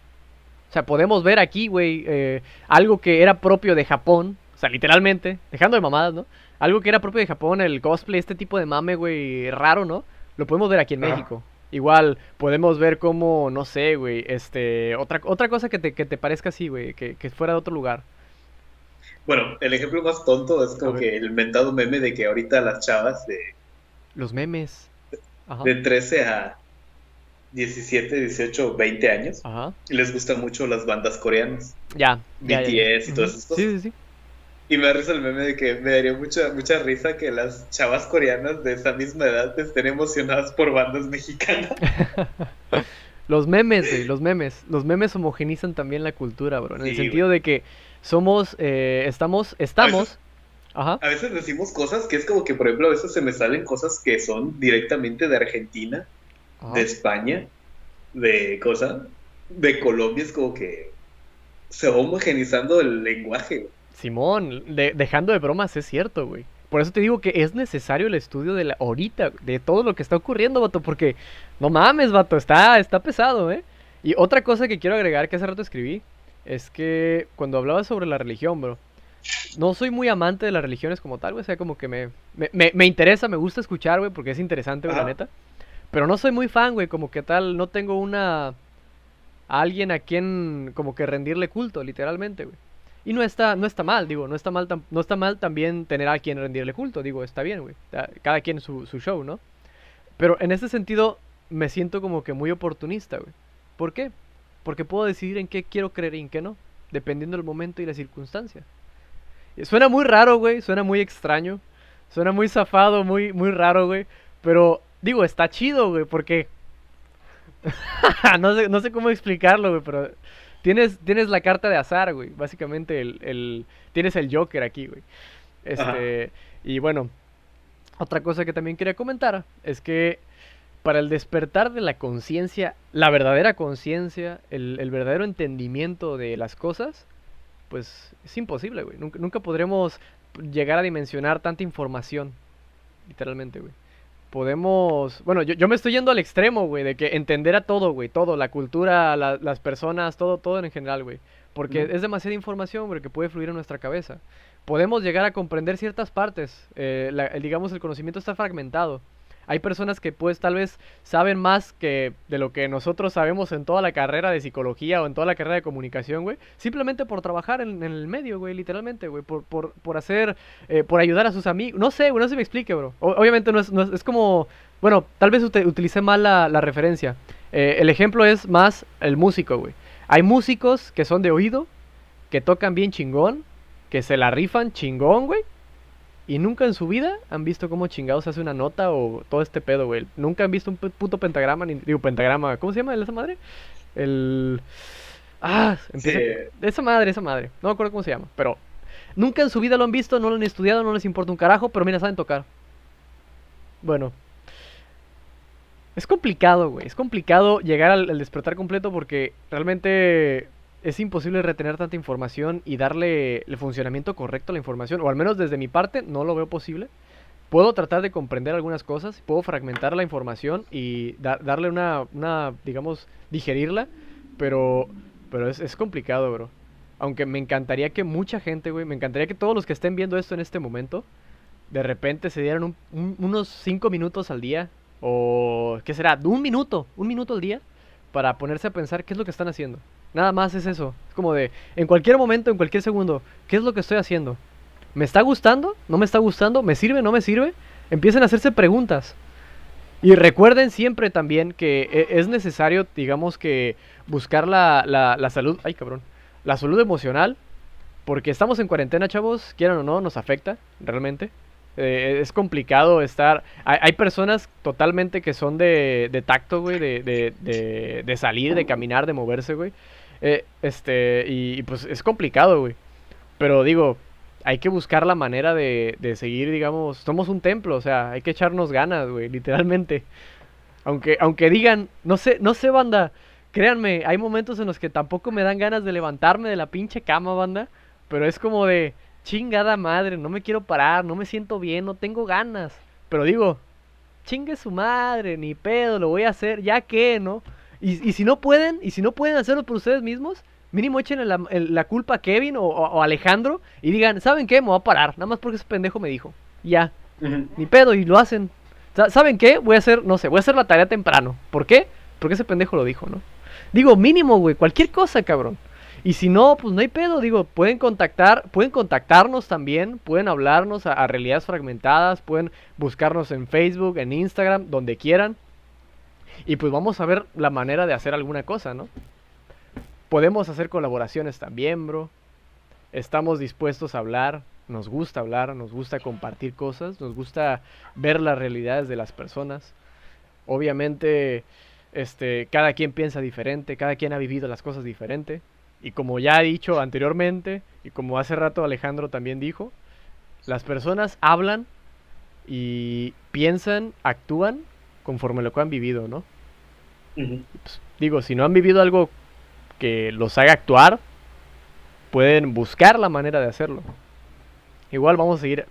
O sea, podemos ver aquí, güey, eh, algo que era propio de Japón, o sea, literalmente, dejando de mamadas, ¿no? Algo que era propio de Japón, el cosplay, este tipo de mame, güey, raro, ¿no? Lo podemos ver aquí en México. Igual podemos ver como, no sé, güey, este, otra, otra cosa que te, que te parezca así, güey, que, que fuera de otro lugar. Bueno, el ejemplo más tonto es como que el mentado meme de que ahorita las chavas de... Los memes. De 13 a 17, 18, 20 años. les gustan mucho las bandas coreanas. Ya. BTS y todas esas cosas. Sí, sí, sí. Y me da el meme de que me daría mucha, mucha risa que las chavas coreanas de esa misma edad estén emocionadas por bandas mexicanas. [laughs] los memes, güey, los memes. Los memes homogenizan también la cultura, bro. En el sentido de que somos, eh, estamos, estamos... A veces, decimos cosas que es como que, por ejemplo, a veces se me salen cosas que son directamente de Argentina, de España, de cosas, de Colombia, es como que se va homogenizando el lenguaje. Simón, dejando de bromas, es cierto, güey. Por eso te digo que es necesario el estudio de la ahorita, de todo lo que está ocurriendo, vato, porque no mames, vato, está, está pesado, ¿eh? Y otra cosa que quiero agregar que hace rato escribí, es que cuando hablaba sobre la religión, bro, no soy muy amante de las religiones como tal, güey, o sea, como que me, me, me, interesa, me gusta escuchar, güey, porque es interesante, güey, la neta. Pero no soy muy fan, güey, como que tal, no tengo una... Alguien a quien como que rendirle culto, literalmente, güey. Y no está, no está mal, digo, no está mal, no está mal también tener a quien rendirle culto, digo, está bien, güey. Cada quien su, su show, ¿no? Pero en ese sentido me siento como que muy oportunista, güey. ¿Por qué? Porque puedo decidir en qué quiero creer y en qué no, dependiendo del momento y la circunstancia. Suena muy raro, güey, suena muy extraño, suena muy zafado, muy, muy raro, güey. Pero digo, está chido, güey, porque... [laughs] no, sé, no sé cómo explicarlo, güey, pero Tienes, tienes la carta de azar, güey. Básicamente el, el, tienes el Joker aquí, güey. Este, y bueno, otra cosa que también quería comentar es que para el despertar de la conciencia, la verdadera conciencia, el, el, verdadero entendimiento de las cosas, pues es imposible, güey. Nunca, nunca podremos llegar a dimensionar tanta información, literalmente, güey podemos... Bueno, yo, yo me estoy yendo al extremo, güey, de que entender a todo, güey, todo, la cultura, las personas, todo, todo en general, güey. Porque es demasiada información, güey, que puede fluir en nuestra cabeza. Podemos llegar a comprender ciertas partes. Eh, digamos, el conocimiento está fragmentado. Hay personas que pues tal vez saben más que de lo que nosotros sabemos en toda la carrera de psicología o en toda la carrera de comunicación, güey. Simplemente por trabajar en, el medio, güey, literalmente, güey. Por, por, por hacer, eh, por ayudar a sus amigos. No sé, güey, no se me explique, bro. obviamente no es, no es, como, bueno, tal vez utilicé mal la, la referencia. Eh, el ejemplo es más el músico, güey. Hay músicos que son de oído, que tocan bien chingón, que se la rifan chingón, güey y nunca en su vida han visto cómo chingados hace una nota o todo este pedo, güey. Nunca han visto un puto pentagrama, ni digo pentagrama, ¿cómo se llama esa madre? El... Ah, empieza... Esa madre, esa madre. No me acuerdo cómo se llama, pero... Nunca en su vida lo han visto, no lo han estudiado, no les importa un carajo, pero mira, saben tocar. Bueno. Es complicado, güey. Es complicado llegar al despertar completo porque realmente es imposible retener tanta información y darle el funcionamiento correcto a la información, o al menos desde mi parte no lo veo posible. Puedo tratar de comprender algunas cosas, puedo fragmentar la información y darle una, una, digamos, digerirla, pero, pero es, complicado, bro. Aunque me encantaría que mucha gente, güey, me encantaría que todos los que estén viendo esto en este momento, de repente se dieran unos 5 minutos al día, o, ¿qué será? Un minuto, un minuto al día, para ponerse a pensar qué es lo que están haciendo. Nada más es eso. Es como de, en cualquier momento, en cualquier segundo, ¿qué es lo que estoy haciendo? ¿Me está gustando? ¿No me está gustando? ¿Me sirve? ¿No me sirve? Empiecen a hacerse preguntas. Y recuerden siempre también que e, es necesario, digamos que, buscar la, la, salud, ay cabrón, la salud emocional, porque estamos en cuarentena, chavos, quieran o no, nos afecta, realmente. Eh, es complicado estar. Hay, personas totalmente que son de, de tacto, güey, de, de, de, salir, de caminar, de moverse, güey. Eh, este, y, pues es complicado, güey. Pero digo, hay que buscar la manera de, de seguir, digamos, somos un templo, o sea, hay que echarnos ganas, güey, literalmente. Aunque, aunque digan, no sé, no sé, banda, créanme, hay momentos en los que tampoco me dan ganas de levantarme de la pinche cama, banda, pero es como de, chingada madre, no me quiero parar, no me siento bien, no tengo ganas. Pero digo, chingue su madre, ni pedo, lo voy a hacer, ya que, ¿no? Y, si no pueden, y si no pueden hacerlo por ustedes mismos, mínimo echen la, culpa a Kevin o, Alejandro y digan, ¿saben qué? Me voy a parar, nada más porque ese pendejo me dijo. Ya, ni pedo, y lo hacen. ¿Saben qué? Voy a hacer, no sé, voy a hacer la tarea temprano. ¿Por qué? Porque ese pendejo lo dijo, ¿no? Digo, mínimo, güey, cualquier cosa, cabrón. Y si no, pues no hay pedo, digo, pueden contactar, pueden contactarnos también, pueden hablarnos a, realidades fragmentadas, pueden buscarnos en Facebook, en Instagram, donde quieran. Y pues vamos a ver la manera de hacer alguna cosa, ¿no? Podemos hacer colaboraciones también, bro. Estamos dispuestos a hablar, nos gusta hablar, nos gusta compartir cosas, nos gusta ver las realidades de las personas. Obviamente, este, cada quien piensa diferente, cada quien ha vivido las cosas diferente. Y como ya he dicho anteriormente, y como hace rato Alejandro también dijo, las personas hablan y piensan, actúan conforme lo que han vivido, ¿no? Pues, digo, si no han vivido algo que los haga actuar, pueden buscar la manera de hacerlo. Igual vamos a seguir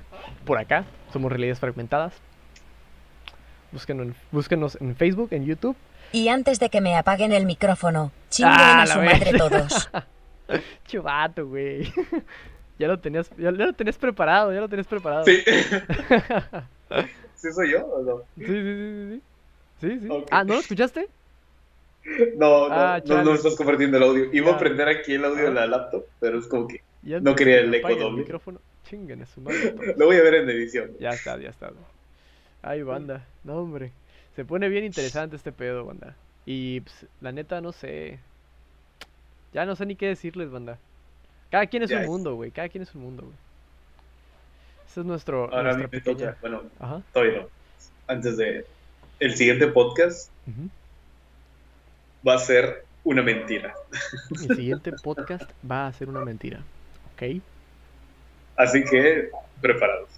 por acá, somos realidades fragmentadas. Búsquenos en, búsquenos en Facebook, en YouTube y antes de que me apaguen el micrófono, chinguen ah, a su madre todos. [laughs] Chubato, güey. [laughs] Ya lo tenías, ya, lo tenías preparado, ya lo tenías preparado. Sí. [laughs] ¿Sí soy yo o no? Sí, sí, sí, sí. Sí, sí. Ah, ¿no lo escuchaste? [laughs] No, no, ah, no, no, estás compartiendo el audio. Iba a prender aquí el audio de la laptop, pero es como que no quería el eco doble. micrófono. Chinguen su madre. [laughs] lo voy a ver en edición. Ya está, ya está. Ay, banda. No, hombre. Se pone bien interesante este pedo, banda. Y pues, la neta, no sé. Ya no sé ni qué decirles, banda. Cada quien es un mundo, güey. Cada quien es un mundo, güey. Es nuestro. Ahora a mí me toca. Bueno, todavía no. Antes de. El siguiente podcast va a ser una mentira. [laughs] El siguiente podcast va a ser una mentira. ¿Ok? Así que, preparados.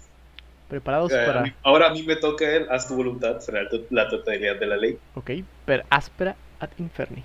Preparados para. ahora a mí me toca el haz tu voluntad, será la totalidad de la ley. Ok, per aspera ad inferni.